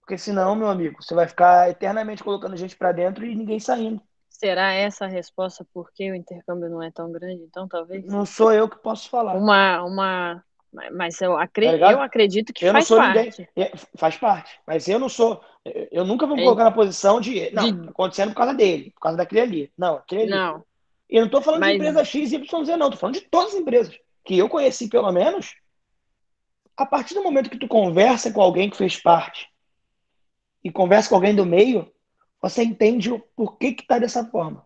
Porque senão, meu amigo, você vai ficar eternamente colocando gente para dentro e ninguém saindo. Será essa a resposta por que o intercâmbio não é tão grande, então, talvez? Não sou eu que posso falar. Uma, uma mas eu, acredito, tá eu acredito que eu faz parte. Ninguém, é, faz parte. Mas eu não sou. Eu nunca vou me colocar na posição de. Não, de... acontecendo por causa dele, por causa daquele ali. Não, aquele ali. Não. E eu não estou falando mas... de empresa X, Y, Z, não. Estou falando de todas as empresas. Que eu conheci, pelo menos. A partir do momento que tu conversa com alguém que fez parte e conversa com alguém do meio, você entende o porquê que tá dessa forma.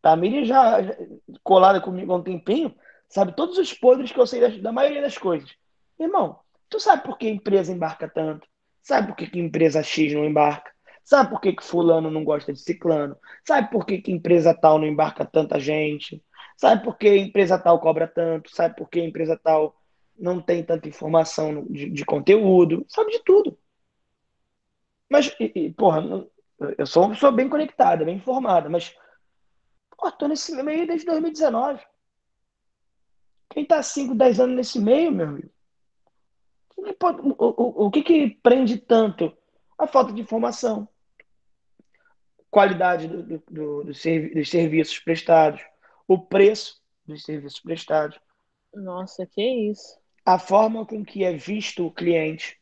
Tá? A Miriam já, já colada comigo há um tempinho Sabe todos os podres que eu sei da, da maioria das coisas. Irmão, tu sabe por que empresa embarca tanto? Sabe por que, que empresa X não embarca? Sabe por que, que fulano não gosta de ciclano? Sabe por que, que empresa tal não embarca tanta gente? Sabe por que empresa tal cobra tanto? Sabe por que empresa tal não tem tanta informação de, de conteúdo? Sabe de tudo. Mas, e, e, porra, eu sou uma pessoa bem conectada, bem informada, mas, pô, tô nesse meio desde 2019. Quem está 5, 10 anos nesse meio, meu amigo? O o, o, que, que prende tanto? A falta de informação, qualidade do, do, do, do servi dos serviços prestados, o preço dos serviços prestados. Nossa, que isso. A forma com que é visto o cliente.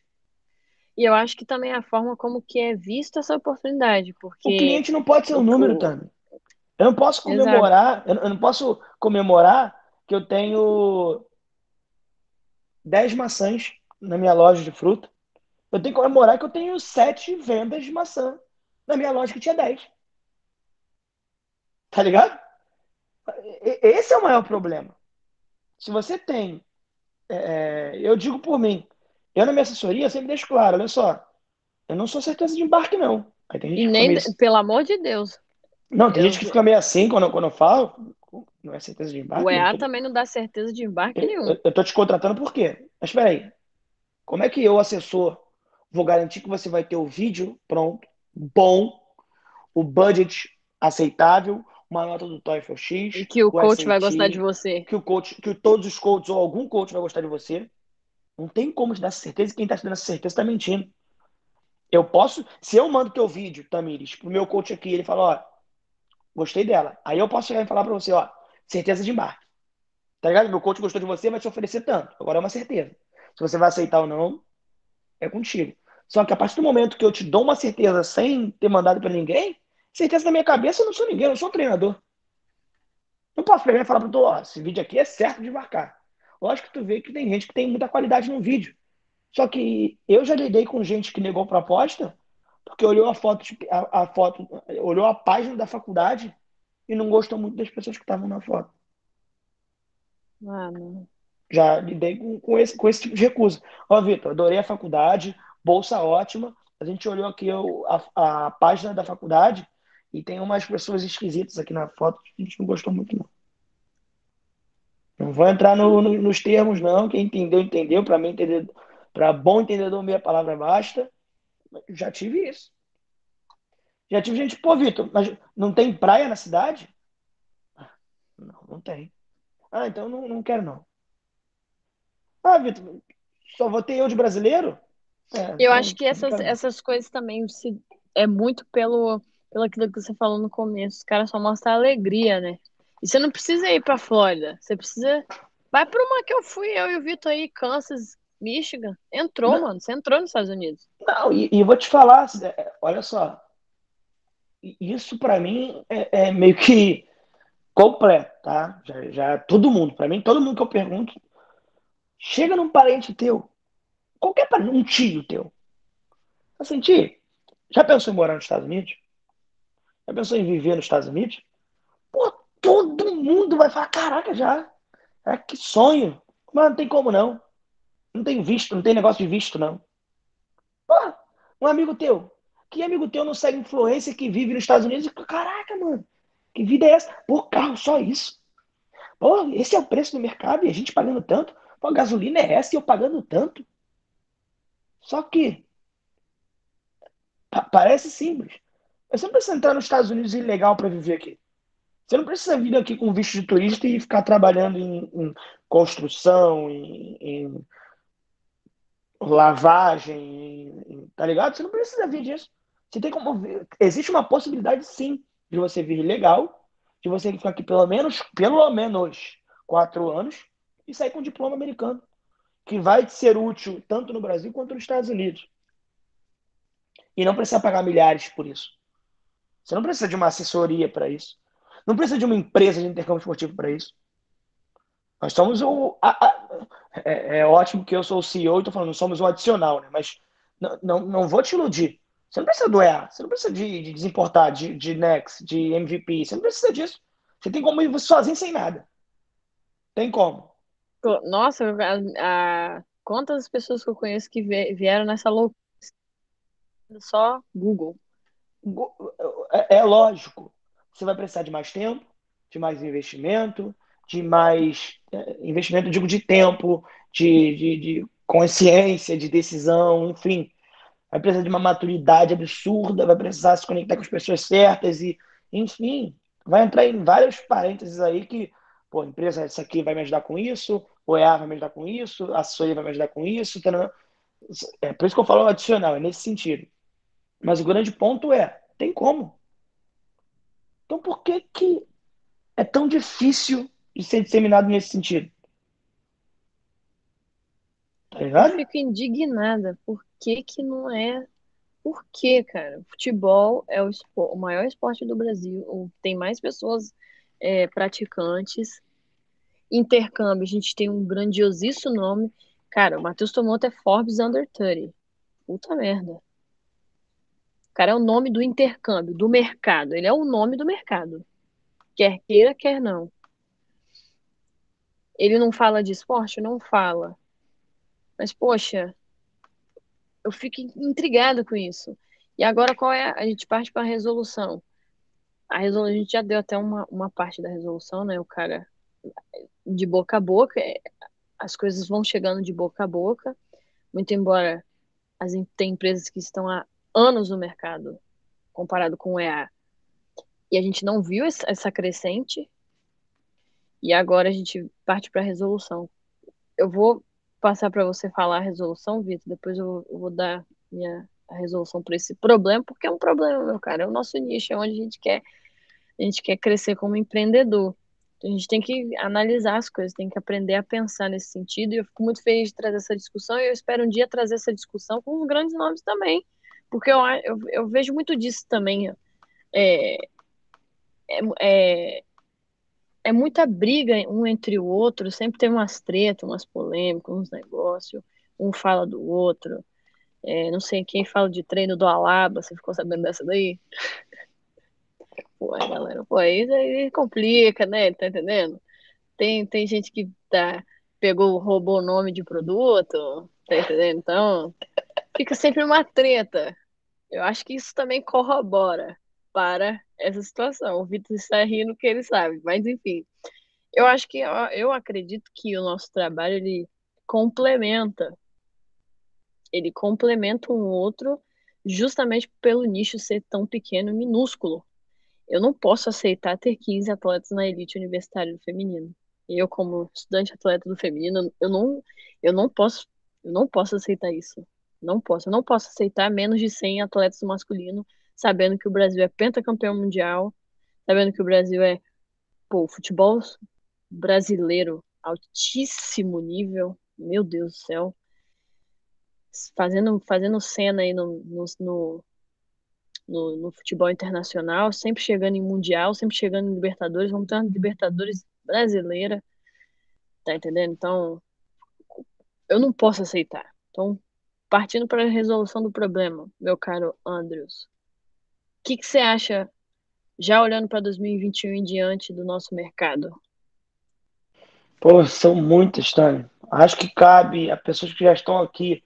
E eu acho que também a forma como que é vista essa oportunidade, porque... O cliente não pode ser um número, também. Eu não posso comemorar, eu não posso comemorar que eu tenho 10 maçãs na minha loja de fruta. Eu tenho que comemorar que eu tenho 7 vendas de maçã na minha loja que tinha 10. Tá ligado? Esse é o maior problema. Se você tem. É, eu digo por mim. Eu, na minha assessoria, sempre deixo claro: olha só, eu não sou certeza de embarque, não. e nem, pelo amor de Deus. Não, tem gente que fica meio assim quando, quando eu falo não é certeza de embarque. O EA tô... também não dá certeza de embarque nenhum. Eu, tô te contratando por quê? Mas espera aí. Como é que eu, assessor, vou garantir que você vai ter o vídeo pronto, bom, o budget aceitável, uma nota do TOEFL X. E que o, o coach SAT, vai gostar de você. Que o coach, que todos os coaches ou algum coach vai gostar de você. Não tem como te dar certeza e quem está te dando essa certeza está mentindo. Eu posso, se eu mando teu vídeo, Tamires, pro meu coach aqui, ele fala, ó, Gostei dela. Aí eu posso chegar e falar para você, ó, certeza de embarque. Tá ligado? Meu coach gostou de você, vai te oferecer tanto. Agora é uma certeza. Se você vai aceitar ou não, é contigo. Só que a partir do momento que eu te dou uma certeza sem ter mandado para ninguém, certeza na minha cabeça eu não sou ninguém, eu não sou um treinador. Não posso pegar e falar para tu, ó, esse vídeo aqui é certo de embarcar. Lógico que tu vê que tem gente que tem muita qualidade no vídeo. Só que eu já lidei com gente que negou proposta porque olhou a foto, a, a, foto, olhou a página da faculdade e não gostou muito das pessoas que estavam na foto. Não. Já lidei com, com, esse, com esse tipo de recusa. Ó, Vitor, adorei a faculdade, bolsa ótima. A gente olhou aqui a, a página da faculdade e tem umas pessoas esquisitas aqui na foto que a gente não gostou muito, não. Não vou entrar no, no, nos termos, não. Quem entendeu, entendeu. Para mim, entender, para bom entendedor, meia palavra basta já tive isso. Já tive gente, pô, Vitor, mas não tem praia na cidade? Não, não tem. Ah, então não, não quero não. Ah, Vitor, só vou ter eu de brasileiro? É, eu acho que essas, essas coisas também se, é muito pelo, pelo aquilo que você falou no começo. Os caras só mostram alegria, né? E você não precisa ir pra Flórida. Você precisa. Vai pra uma que eu fui, eu e o Vitor aí, Kansas, Michigan. Entrou, não. mano. Você entrou nos Estados Unidos. Não, e, e vou te falar, é, olha só. Isso para mim é, é, meio que completo, tá? Já, já todo mundo, para mim, todo mundo que eu pergunto, chega num parente teu, qualquer parente, um tio teu. Assim, tio, já pensou em morar nos Estados Unidos? Já pensou em viver nos Estados Unidos? Pô, todo mundo vai falar, caraca, já. É, que sonho. Mas não tem como não. Não tem visto, não tem negócio de visto, não. Um amigo teu. Que amigo teu não segue influência que vive nos Estados Unidos? Caraca, mano. Que vida é essa? Pô, carro, só isso. Pô, esse é o preço do mercado e a gente pagando tanto. Pô, a gasolina é essa e eu pagando tanto. Só que parece simples. Você não precisa entrar nos Estados Unidos ilegal para viver aqui. Você não precisa vir aqui com visto de turista e ficar trabalhando em, em construção, em, em lavagem, em, tá ligado? Você não precisa vir disso. Você tem como ver. Existe uma possibilidade, sim, de você vir legal, de você ficar aqui pelo menos, pelo menos quatro anos e sair com um diploma americano, que vai ser útil tanto no Brasil quanto nos Estados Unidos. E não precisa pagar milhares por isso. Você não precisa de uma assessoria para isso. Não precisa de uma empresa de intercâmbio esportivo para isso. Nós somos o. A, a, é, é, ótimo que eu sou o CEO e estou falando, somos o adicional, né? Mas não, não, não vou te iludir. Você não precisa do EA, você não precisa de, de desimportar, de, de Next, de MVP, você não precisa disso. Você tem como ir sozinho sem nada. Tem como. Nossa, a, a, quantas pessoas que eu conheço que vieram nessa loucura? Só Google. É, é lógico. Você vai precisar de mais tempo, de mais investimento, de mais é, investimento, digo, de tempo, de, de, de consciência, de decisão, enfim. Vai precisar de uma maturidade absurda, vai precisar se conectar com as pessoas certas e, enfim, vai entrar em vários parênteses aí que, pô, empresa, essa aqui vai me ajudar com isso, o EA vai me ajudar com isso, a Soia vai me ajudar com isso, tá, é por isso que eu falo adicional, é nesse sentido. Mas o grande ponto é, tem como. Então por que que é tão difícil de ser disseminado nesse sentido. Tá ligado? Eu fico indignada. Por que que não é... Por que, cara? Futebol é o, o maior esporte do Brasil. Tem mais pessoas é, praticantes. Intercâmbio, a gente tem um grandiosíssimo nome. Cara, o Matheus Tomoto é Forbes Under 30. Puta merda. Cara é o nome do intercâmbio, do mercado. Ele é o nome do mercado. Quer queira, quer não. Ele não fala de esporte? Não fala. Mas, poxa, eu fico intrigado com isso. E agora qual é? A gente parte para a resolução. A resolução, a gente já deu até uma, uma parte da resolução, né? O cara de boca a boca, é, as coisas vão chegando de boca a boca, muito embora as, tem empresas que estão há anos no mercado comparado com o EA. E a gente não viu essa crescente, e agora a gente parte para a resolução. Eu vou passar para você falar a resolução, Vitor, depois eu, vou dar minha resolução para esse problema, porque é um problema, meu cara, é o nosso nicho, é onde a gente quer a gente quer crescer como empreendedor. Então, a gente tem que analisar as coisas, tem que aprender a pensar nesse sentido, e eu fico muito feliz de trazer essa discussão, e eu espero um dia trazer essa discussão com grandes nomes também, porque eu, eu, eu vejo muito disso também. É, é, é, é muita briga um entre o outro, sempre tem umas tretas, umas polêmicas, uns negócios, um fala do outro. É, não sei quem fala de treino do Alaba, você ficou sabendo dessa daí? Pô, galera, pô, aí, aí complica, né? Tá entendendo? Tem, tem gente que tá, pegou, roubou o nome de produto, tá entendendo? Então, fica sempre uma treta. Eu acho que isso também corrobora para essa situação. O Vitor está rindo que ele sabe, mas enfim. Eu acho que eu acredito que o nosso trabalho ele complementa ele complementa um outro justamente pelo nicho ser tão pequeno, minúsculo. Eu não posso aceitar ter 15 atletas na elite universitária do feminino. Eu, como estudante atleta do feminino, eu não, eu não posso, eu não posso aceitar isso. Não posso, eu não posso aceitar menos de 100 atletas masculino, sabendo que o Brasil é pentacampeão mundial, sabendo que o Brasil é, pô, futebol brasileiro altíssimo nível, meu Deus do céu. Fazendo, fazendo cena aí no, no, no, no, no futebol internacional, sempre chegando em Mundial, sempre chegando em Libertadores, vamos ter Libertadores brasileira, tá entendendo? Então, eu não posso aceitar. Então, partindo para a resolução do problema, meu caro Andrews, que, que você acha, já olhando para 2021 em diante do nosso mercado? Pô, são muitas, Tânia. Acho que cabe a pessoas que já estão aqui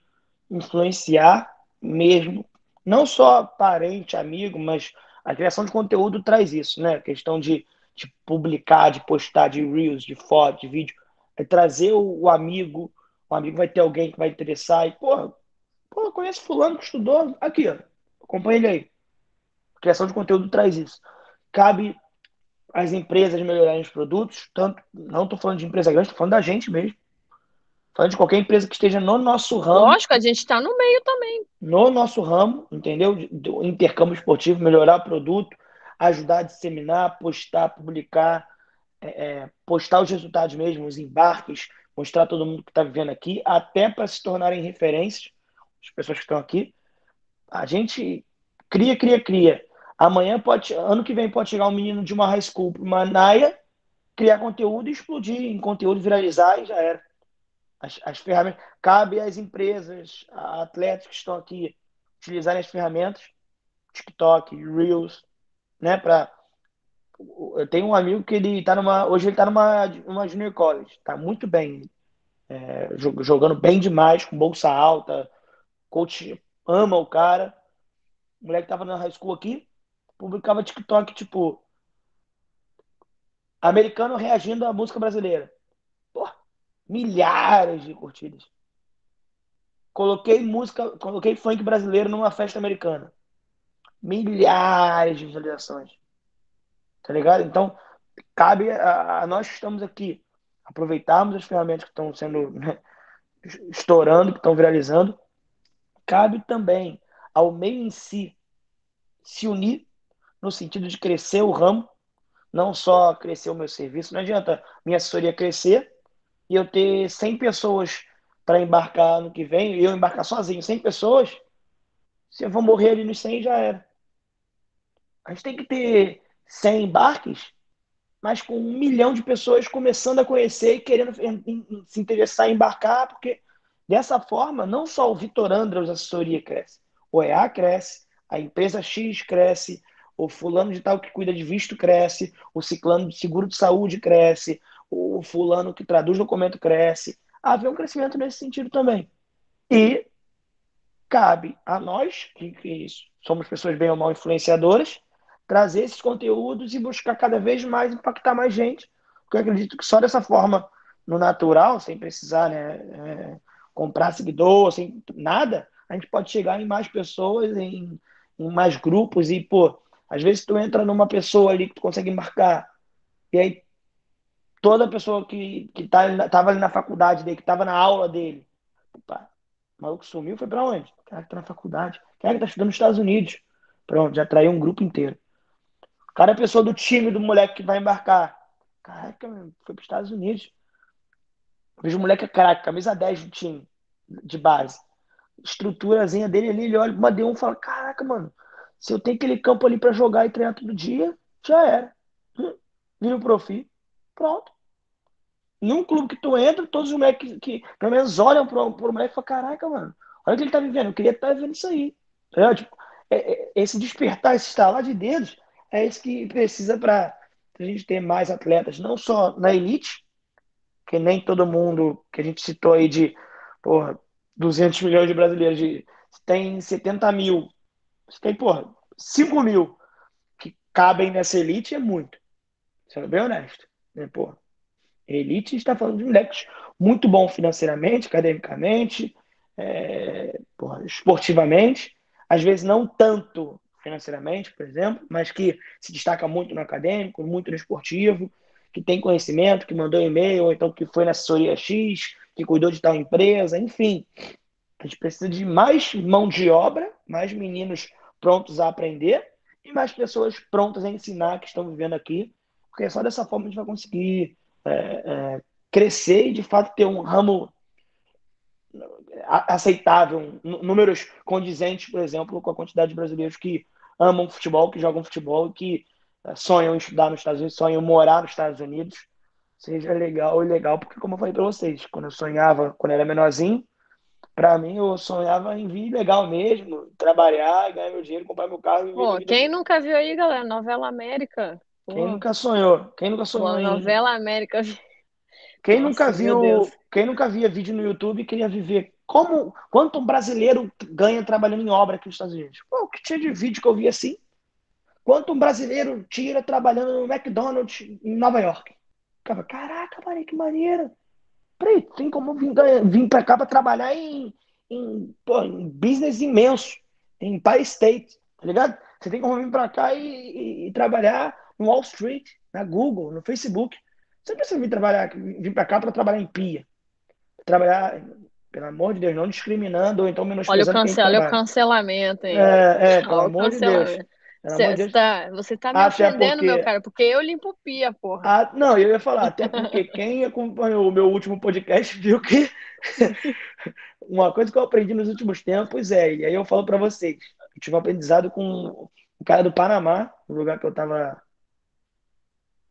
influenciar mesmo, não só parente, amigo, mas a criação de conteúdo traz isso, né? A questão de, de publicar, de postar, de reels, de foto, de vídeo, é trazer o, o, amigo, o amigo vai ter alguém que vai interessar e, pô, pô, conhece fulano que estudou, aqui, ó, acompanha ele aí. Criação de conteúdo traz isso. Cabe as empresas melhorarem os produtos, tanto não estou falando de empresa grande, estou falando da gente mesmo. Falando de qualquer empresa que esteja no nosso ramo. Lógico, a gente está no meio também. No nosso ramo, entendeu? Do intercâmbio esportivo, melhorar o produto, ajudar a disseminar, postar, publicar, é, é postar os resultados mesmo, os embarques, mostrar todo mundo que está vivendo aqui, até para se tornarem referências, as pessoas que estão aqui. A gente cria, cria, cria. Amanhã pode, ano que vem pode chegar um menino de uma high school para uma Naia, criar conteúdo e explodir em conteúdo, viralizar e já era. As, as ferramentas. Cabe às empresas, a atletas que estão aqui, utilizarem as ferramentas, TikTok, Reels, né? Pra, eu tenho um amigo que ele tá numa. Hoje ele tá numa, numa junior college, tá muito bem. É, jogando bem demais, com bolsa alta. Coach ama o cara. O moleque tava na high school aqui, publicava TikTok, tipo, americano reagindo à música brasileira. Milhares de curtidas. Coloquei música, coloquei funk brasileiro numa festa americana. Milhares de visualizações. Tá ligado? Então, cabe a, a nós que estamos aqui aproveitarmos as ferramentas que estão sendo né, estourando, que estão viralizando. Cabe também ao meio em si se unir no sentido de crescer o ramo, não só crescer o meu serviço. Não adianta minha assessoria crescer e eu ter 100 pessoas para embarcar no que vem, e eu embarcar sozinho, 100 pessoas, se eu vou morrer ali nos 100, já era. A gente tem que ter 100 embarques, mas com um milhão de pessoas começando a conhecer e querendo se interessar em embarcar, porque dessa forma, não só o Vitor Andros assessoria cresce, o EA cresce, a empresa X cresce, o fulano de tal que cuida de visto cresce, o ciclano de seguro de saúde cresce, o fulano que traduz documento cresce. Haver um crescimento nesse sentido também. E cabe a nós, que, que somos pessoas bem ou mal influenciadoras, trazer esses conteúdos e buscar cada vez mais impactar mais gente. Porque eu acredito que só dessa forma, no natural, sem precisar né, é, comprar seguidor, sem nada, a gente pode chegar em mais pessoas, em, em mais grupos e, pô, às vezes tu entra numa pessoa ali que tu consegue marcar, e aí toda pessoa que, que tá, tava ali na faculdade dele, que tava na aula dele, opa, o maluco sumiu, foi para onde? O cara que tá na faculdade, o cara que tá estudando nos Estados Unidos. Pronto, já atraiu um grupo inteiro. O cara é a pessoa do time do moleque que vai embarcar. Caraca, foi para os Estados Unidos. Vejo o moleque, caraca, camisa 10 do time, de base. Estruturazinha dele ali, ele olha, mandei um e fala: Caraca, mano, se eu tenho aquele campo ali para jogar e treinar todo dia, já era. Hum, vira o profi. Pronto. Num clube que tu entra, todos os moleques que, que pelo menos olham pro, pro moleque e falam, caraca, mano, olha o que ele tá vivendo. Eu queria estar tá vivendo isso aí. É, tipo, é, é, esse despertar, esse estalar de dedos, é isso que precisa para a gente ter mais atletas, não só na elite, que nem todo mundo que a gente citou aí de porra, 200 milhões de brasileiros, de, tem 70 mil você tem, porra, 5 mil que cabem nessa elite é muito. Sendo bem honesto. Né, porra? Elite está falando de moleques muito bom financeiramente, academicamente, é, porra, esportivamente. às vezes não tanto financeiramente, por exemplo, mas que se destaca muito no acadêmico, muito no esportivo, que tem conhecimento, que mandou e-mail, ou então que foi na assessoria X, que cuidou de tal empresa, enfim. A gente precisa de mais mão de obra, mais meninos prontos a aprender e mais pessoas prontas a ensinar que estão vivendo aqui, porque só dessa forma a gente vai conseguir é, é, crescer e de fato ter um ramo aceitável, números condizentes, por exemplo, com a quantidade de brasileiros que amam futebol, que jogam futebol, que é, sonham estudar nos Estados Unidos, sonham morar nos Estados Unidos, seja legal e legal, porque como eu falei para vocês, quando eu sonhava, quando eu era menorzinho, para mim eu sonhava em vir legal mesmo, trabalhar, ganhar meu dinheiro, comprar meu carro. Pô, quem nunca viu aí, galera? Novela América. Quem nunca sonhou? Quem nunca sonhou? Pô, novela América. Quem Nossa, nunca viu, quem nunca via vídeo no YouTube e queria viver como quanto um brasileiro ganha trabalhando em obra aqui nos Estados Unidos? Pô, o que tinha de vídeo que eu vi assim? Quanto um brasileiro tira trabalhando no McDonald's em Nova York? Caraca, mano, que maneiro. Peraí, tem como vir, vir pra cá pra trabalhar em, em, pô, em business imenso, em Empire State, tá ligado? Você tem como vir pra cá e, e, e trabalhar no Wall Street, na Google, no Facebook. Você precisa vir trabalhar, vir para cá para trabalhar em pia. Trabalhar, pelo amor de Deus, não discriminando ou então menosprezando. Olha o, olha o cancelamento, hein? É, é pelo amor de Deus. Você tá, você tá me até ofendendo, porque... meu cara, porque eu limpo pia, porra. Ah, não, eu ia falar, até porque quem acompanhou o meu último podcast viu que uma coisa que eu aprendi nos últimos tempos é, e aí eu falo para vocês, eu tive um aprendizado com o cara do Panamá, no lugar que eu tava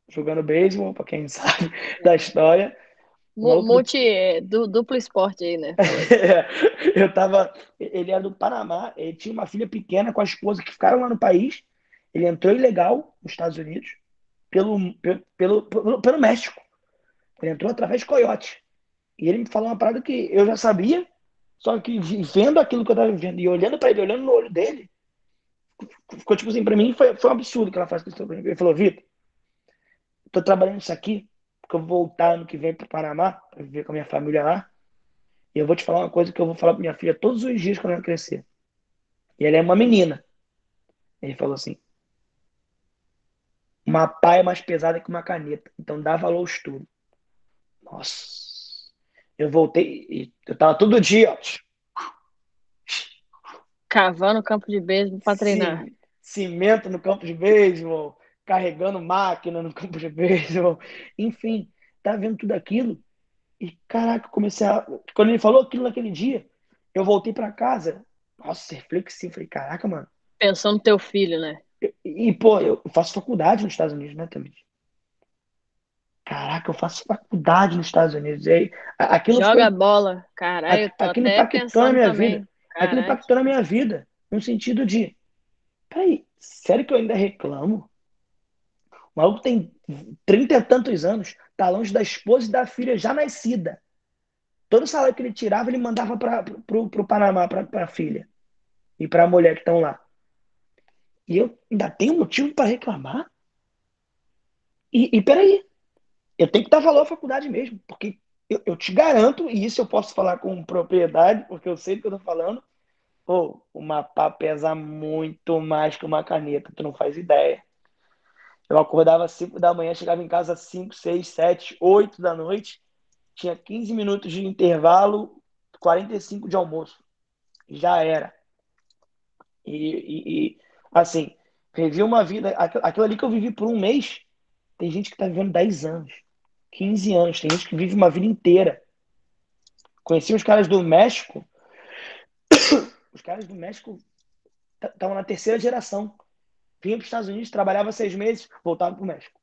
jogando beisebol, para quem sabe da história. Multi, du, duplo esporte aí, né? é, eu tava. Ele era do Panamá, ele tinha uma filha pequena com a esposa que ficaram lá no país. Ele entrou ilegal nos Estados Unidos pelo, pelo, pelo, pelo México. Ele entrou através de coiote. E ele me falou uma parada que eu já sabia, só que vendo aquilo que eu tava vendo e olhando para ele, olhando no olho dele, ficou tipo assim, pra mim foi, foi um absurdo que ela faz isso pra mim. Ele falou, Vitor, tô trabalhando isso aqui, porque eu vou voltar ano que vem pro Panamá, pra viver com a minha família lá. E eu vou te falar uma coisa que eu vou falar pra minha filha todos os dias quando ela crescer. E ela é uma menina. Ele falou assim: uma pá é mais pesada que uma caneta, então dá valor ao estudo. Nossa. Eu voltei e eu tava todo dia, ó. Cavando campo de beisebol para treinar. Cimento no campo de beisebol, carregando máquina no campo de beisebol, enfim, tá vendo tudo aquilo. E caraca, comecei a. Quando ele falou aquilo naquele dia, eu voltei para casa. Nossa, reflexivo. Falei, caraca, mano. Pensando no teu filho, né? E, e, pô, eu faço faculdade nos Estados Unidos, né, também. Caraca, eu faço faculdade nos Estados Unidos. E aí, aquilo Joga foi... bola. Caralho, tô aquilo impactou na minha também. vida. Caralho. Aquilo impactou na minha vida. No sentido de. Peraí, sério que eu ainda reclamo? O maluco tem trinta e tantos anos, tá longe da esposa e da filha já nascida. Todo o salário que ele tirava, ele mandava para pro Panamá, para a filha e para a mulher que estão lá. E eu ainda tenho motivo para reclamar? E, e peraí, eu tenho que dar valor à faculdade mesmo, porque eu, eu, te garanto, e isso eu posso falar com propriedade, porque eu sei do que eu tô falando, pô, uma pá pesa muito mais que uma caneta, tu não faz ideia. Eu acordava às 5 da manhã, chegava em casa às 5, 6, 7, 8 da noite, tinha 15 minutos de intervalo, 45 de almoço. Já era. E, e, e assim, vivi uma vida. Aquilo ali que eu vivi por um mês, tem gente que está vivendo 10 anos, 15 anos, tem gente que vive uma vida inteira. Conheci os caras do México. Os caras do México estavam na terceira geração vinha para os Estados Unidos, trabalhava seis meses, voltava para o México.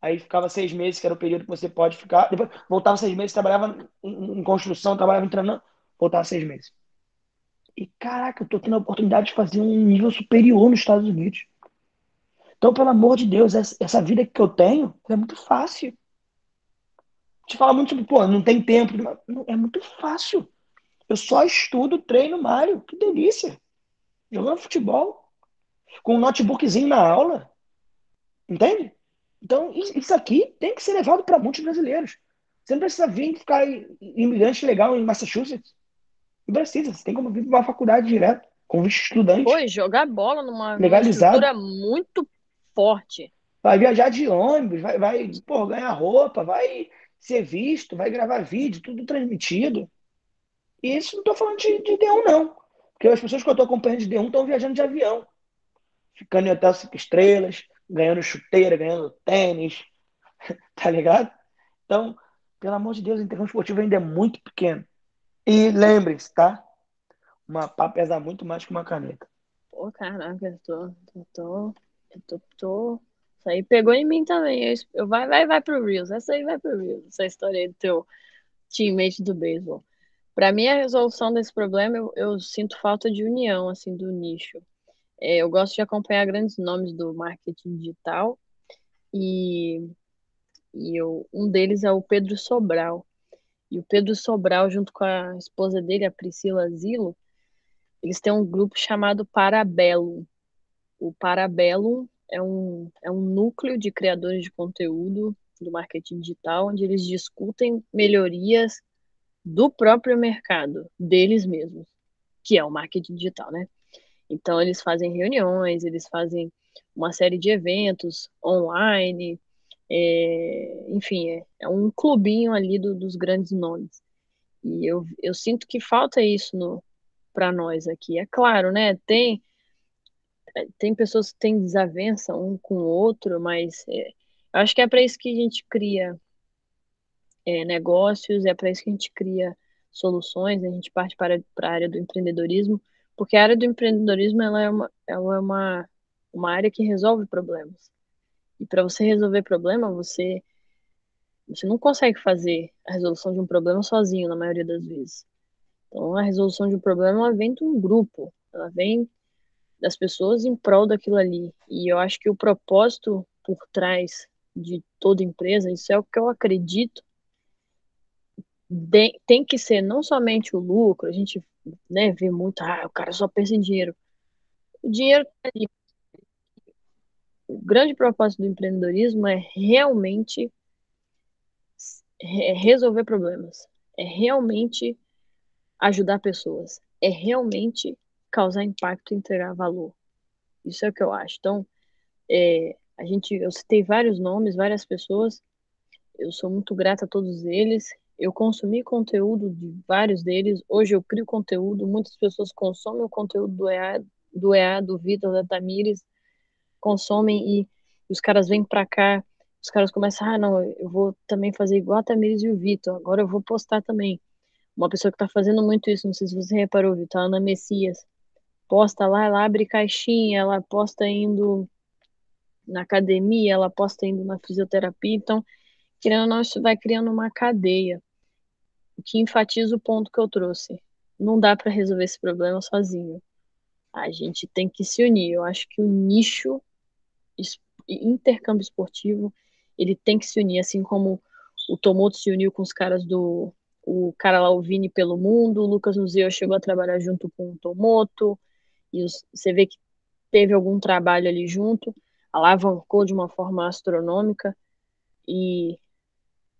Aí ficava seis meses, que era o período que você pode ficar. Depois voltava seis meses, trabalhava em, em construção, trabalhava em treinamento, voltava seis meses. E caraca, eu tô tendo a oportunidade de fazer um nível superior nos Estados Unidos. Então, pelo amor de Deus, essa vida que eu tenho é muito fácil. Te fala muito sobre, pô, não tem tempo. É muito fácil. Eu só estudo, treino, malho. Que delícia. Jogando futebol com um notebookzinho na aula. Entende? Então, isso aqui tem que ser levado para muitos brasileiros. Você não precisa vir ficar imigrante legal em Massachusetts. Não precisa, você tem como vir para uma faculdade direto. com visto estudante. Foi, jogar bola numa, legalizado. estrutura muito forte. Vai viajar de ônibus, vai, vai pô, ganhar roupa, vai ser visto, vai gravar vídeo, tudo transmitido. E isso não estou falando de, de D1, não. Porque as pessoas que eu estou acompanhando de D1 estão viajando de avião. Ficando em hotel cinco estrelas, ganhando chuteira, ganhando tênis. tá ligado? Então, pelo amor de Deus, o intercâmbio esportivo ainda é muito pequeno. E lembrem-se, tá? Uma pá pesa muito mais que uma caneta. Pô, caraca, eu tô, eu tô, eu tô, tô... Isso aí pegou em mim também. Eu, eu vai, vai, vai pro Reels. Essa aí vai pro Reels. Essa história aí do teu teammate do beisebol. Para mim, a resolução desse problema, eu, eu, sinto falta de união, assim, do nicho. É, eu gosto de acompanhar grandes nomes do marketing digital e, e eu, um deles é o Pedro Sobral. E o Pedro Sobral, junto com a esposa dele, a Priscila Zilo, eles têm um grupo chamado Parabellum. O Parabellum é um, é um núcleo de criadores de conteúdo do marketing digital, onde eles discutem melhorias do próprio mercado, deles mesmos, que é o marketing digital, né? Então, eles fazem reuniões, eles fazem uma série de eventos online, é, enfim, é, é, um clubinho ali do, dos grandes nomes. E eu, eu sinto que falta isso para nós aqui. É claro, né? Tem, tem pessoas que têm desavença um com o outro, mas é, eu acho que é para isso que a gente cria é, negócios, é para isso que a gente cria soluções, a gente parte para, para a área do empreendedorismo, porque a área do empreendedorismo ela é uma, ela é uma, uma área que resolve problemas. E para você resolver problema, você você não consegue fazer a resolução de um problema sozinho na maioria das vezes. Então a resolução de um problema ela vem de um grupo, ela vem das pessoas em prol daquilo ali. E eu acho que o propósito por trás de toda empresa, isso é o que eu acredito, tem que ser não somente o lucro, a gente né, vê muito, ah, o cara só pensa em dinheiro. O dinheiro tá ali. O grande propósito do empreendedorismo é realmente resolver problemas, é realmente ajudar pessoas, é realmente causar impacto e entregar valor. Isso é o que eu acho. Então, é, a gente, eu citei vários nomes, várias pessoas. Eu sou muito grata a todos eles eu consumi conteúdo de vários deles. Hoje eu crio conteúdo, muitas pessoas consomem o conteúdo do EA, do, EA, do Vitor, da Tamires, consomem e os caras vêm para cá, os caras começam, ah, não, eu vou também fazer igual a Tamires e o Vitor, agora eu vou postar também. Uma pessoa que está fazendo muito isso, não sei se você reparou, Vitor, a Ana Messias, posta lá, ela abre caixinha, ela posta indo na academia, ela posta indo na fisioterapia, então, querendo ou não, isso vai criando uma cadeia que enfatiza o ponto que eu trouxe. Não dá para resolver esse problema sozinho. A gente tem que se unir. Eu acho que o nicho intercâmbio esportivo ele tem que se unir, assim como o Tomoto se uniu com os caras do o cara lá, o Vini pelo mundo, o Lucas Museu chegou a trabalhar junto com o Tomoto, e os, você vê que teve algum trabalho ali junto, alavancou de uma forma astronômica, e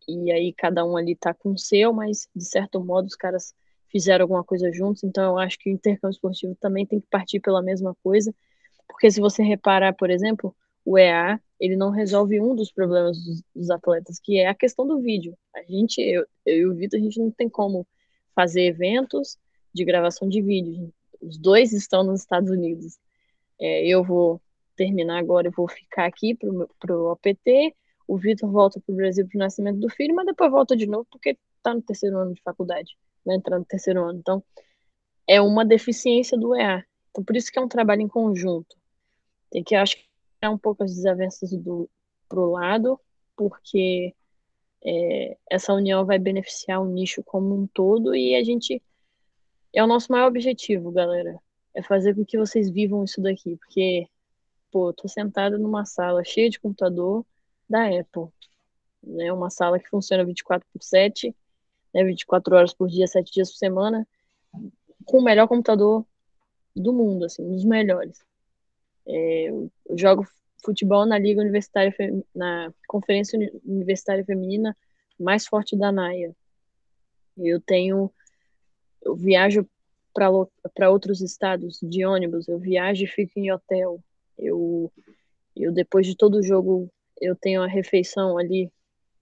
e aí cada um ali tá com o seu, mas de certo modo os caras fizeram alguma coisa juntos, então eu acho que o intercâmbio esportivo também tem que partir pela mesma coisa, porque se você reparar, por exemplo, o EA, ele não resolve um dos problemas dos, dos atletas, que é a questão do vídeo. A gente, eu, eu e o Vitor, a gente não tem como fazer eventos de gravação de vídeo. Os dois estão nos Estados Unidos. É, eu vou terminar agora, eu vou ficar aqui pro, pro OPT, o Vitor volta para o Brasil para o nascimento do filho, mas depois volta de novo porque está no terceiro ano de faculdade, vai entrar no terceiro ano. Então, é uma deficiência do EA. Então, por isso que é um trabalho em conjunto. Tem que, acho que, é um pouco as desavenças do pro lado, porque é, essa união vai beneficiar o nicho como um todo e a gente é o nosso maior objetivo, galera. É fazer com que vocês vivam isso daqui, porque, pô, tô sentada numa sala cheia de computador, da Apple. Né? Uma sala que funciona 24 por 7, né? 24 horas por dia, 7 dias por semana, com o melhor computador do mundo, assim, um dos melhores. É, eu jogo futebol na Liga Universitária, na Conferência Universitária Feminina mais forte da NAIA. Eu tenho, eu viajo para outros estados de ônibus, eu viajo e fico em hotel. Eu, eu depois de todo jogo eu tenho a refeição ali,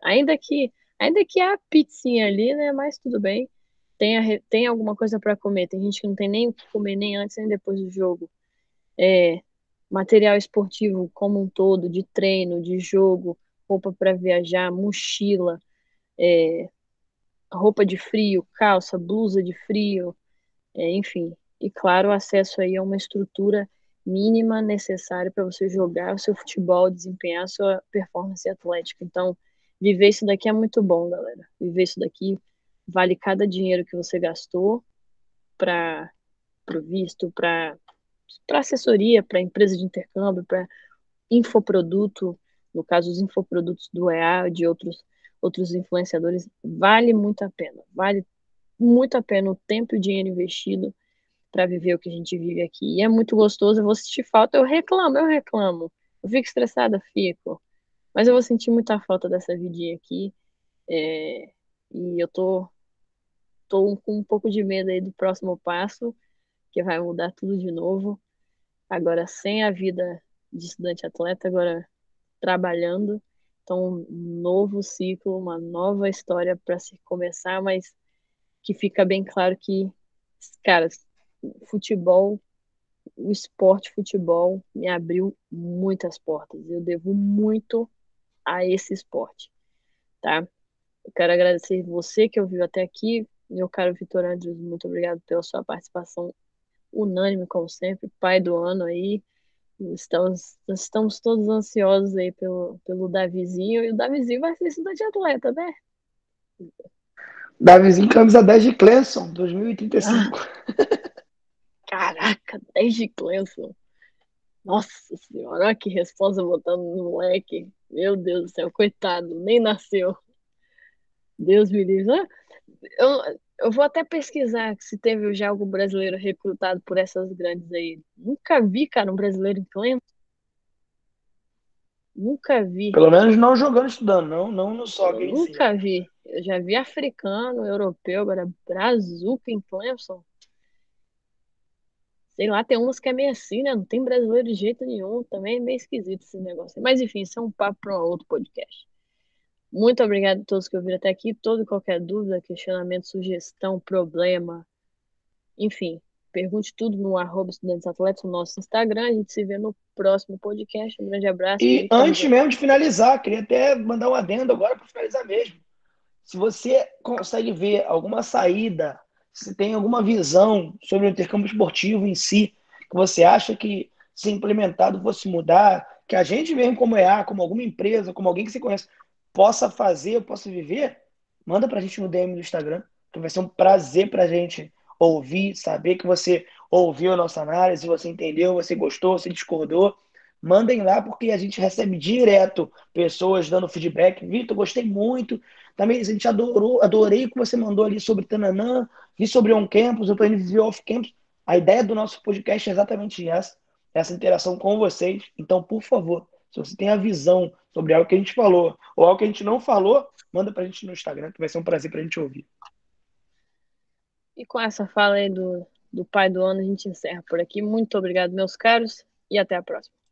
ainda que ainda que a pizzinha ali, né? Mas tudo bem. Tem, a, tem alguma coisa para comer. Tem gente que não tem nem o que comer nem antes nem depois do jogo. É, material esportivo como um todo, de treino, de jogo, roupa para viajar, mochila, é, roupa de frio, calça, blusa de frio, é, enfim. E claro, acesso aí a uma estrutura mínima necessária para você jogar o seu futebol, desempenhar a sua performance atlética. Então, viver isso daqui é muito bom, galera. Viver isso daqui vale cada dinheiro que você gastou para o visto, para assessoria, para empresa de intercâmbio, para infoproduto, no caso os infoprodutos do EA, de outros outros influenciadores, vale muito a pena. Vale muito a pena o tempo e o dinheiro investido para viver o que a gente vive aqui. E é muito gostoso, eu vou sentir falta, eu reclamo, eu reclamo. Eu fico estressada, fico. Mas eu vou sentir muita falta dessa vidinha aqui. É, e eu tô, tô com um pouco de medo aí do próximo passo, que vai mudar tudo de novo. Agora sem a vida de estudante atleta, agora trabalhando. Então, um novo ciclo, uma nova história para se começar, mas que fica bem claro que, cara, futebol, o esporte futebol me abriu muitas portas. Eu devo muito a esse esporte, tá? Eu quero agradecer você que ouviu até aqui, meu caro Vitor Andrews, muito obrigado pela sua participação unânime, como sempre, pai do ano aí. Estamos, estamos todos ansiosos aí pelo, pelo Davizinho, e o Davizinho vai ser estudante atleta, né? Davizinho, camisa 10 de Clemson, 2035. Ah. Caraca, 10 de Clemson. Nossa senhora, olha que resposta botando no moleque. Meu Deus do céu, coitado, nem nasceu. Deus me livre. Ah, eu, eu vou até pesquisar se teve já algum brasileiro recrutado por essas grandes aí. Nunca vi, cara, um brasileiro em Clemson. Nunca vi. Pelo menos não jogando, estudando, não, não no soccer. Nunca vi. Eu já vi africano, europeu, agora brazuca em Clemson. Sei lá, tem umas que é meio assim, né? Não tem brasileiro de jeito nenhum. Também é meio esquisito esse negócio. Mas enfim, isso é um papo para outro podcast. Muito obrigado a todos que ouviram até aqui. Todo e qualquer dúvida, questionamento, sugestão, problema, enfim, pergunte tudo no arroba Estudantes Atletas, no nosso Instagram. A gente se vê no próximo podcast. Um grande abraço. E antes mesmo de finalizar, queria até mandar um adendo agora para finalizar mesmo. Se você consegue ver alguma saída se tem alguma visão sobre o intercâmbio esportivo em si, que você acha que, se implementado, fosse mudar, que a gente mesmo, como EA, como alguma empresa, como alguém que você conhece, possa fazer, possa viver, manda para a gente no DM do Instagram, que vai ser um prazer para a gente ouvir, saber que você ouviu a nossa análise, você entendeu, você gostou, você discordou. Mandem lá, porque a gente recebe direto pessoas dando feedback. Vitor, gostei muito. Também a gente adorou, adorei o que você mandou ali sobre Tananã, vi sobre on-campus, eu estou indo viver off-campus. A ideia do nosso podcast é exatamente essa, essa interação com vocês. Então, por favor, se você tem a visão sobre algo que a gente falou ou algo que a gente não falou, manda para a gente no Instagram, que vai ser um prazer para a gente ouvir. E com essa fala aí do, do pai do ano, a gente encerra por aqui. Muito obrigado, meus caros, e até a próxima.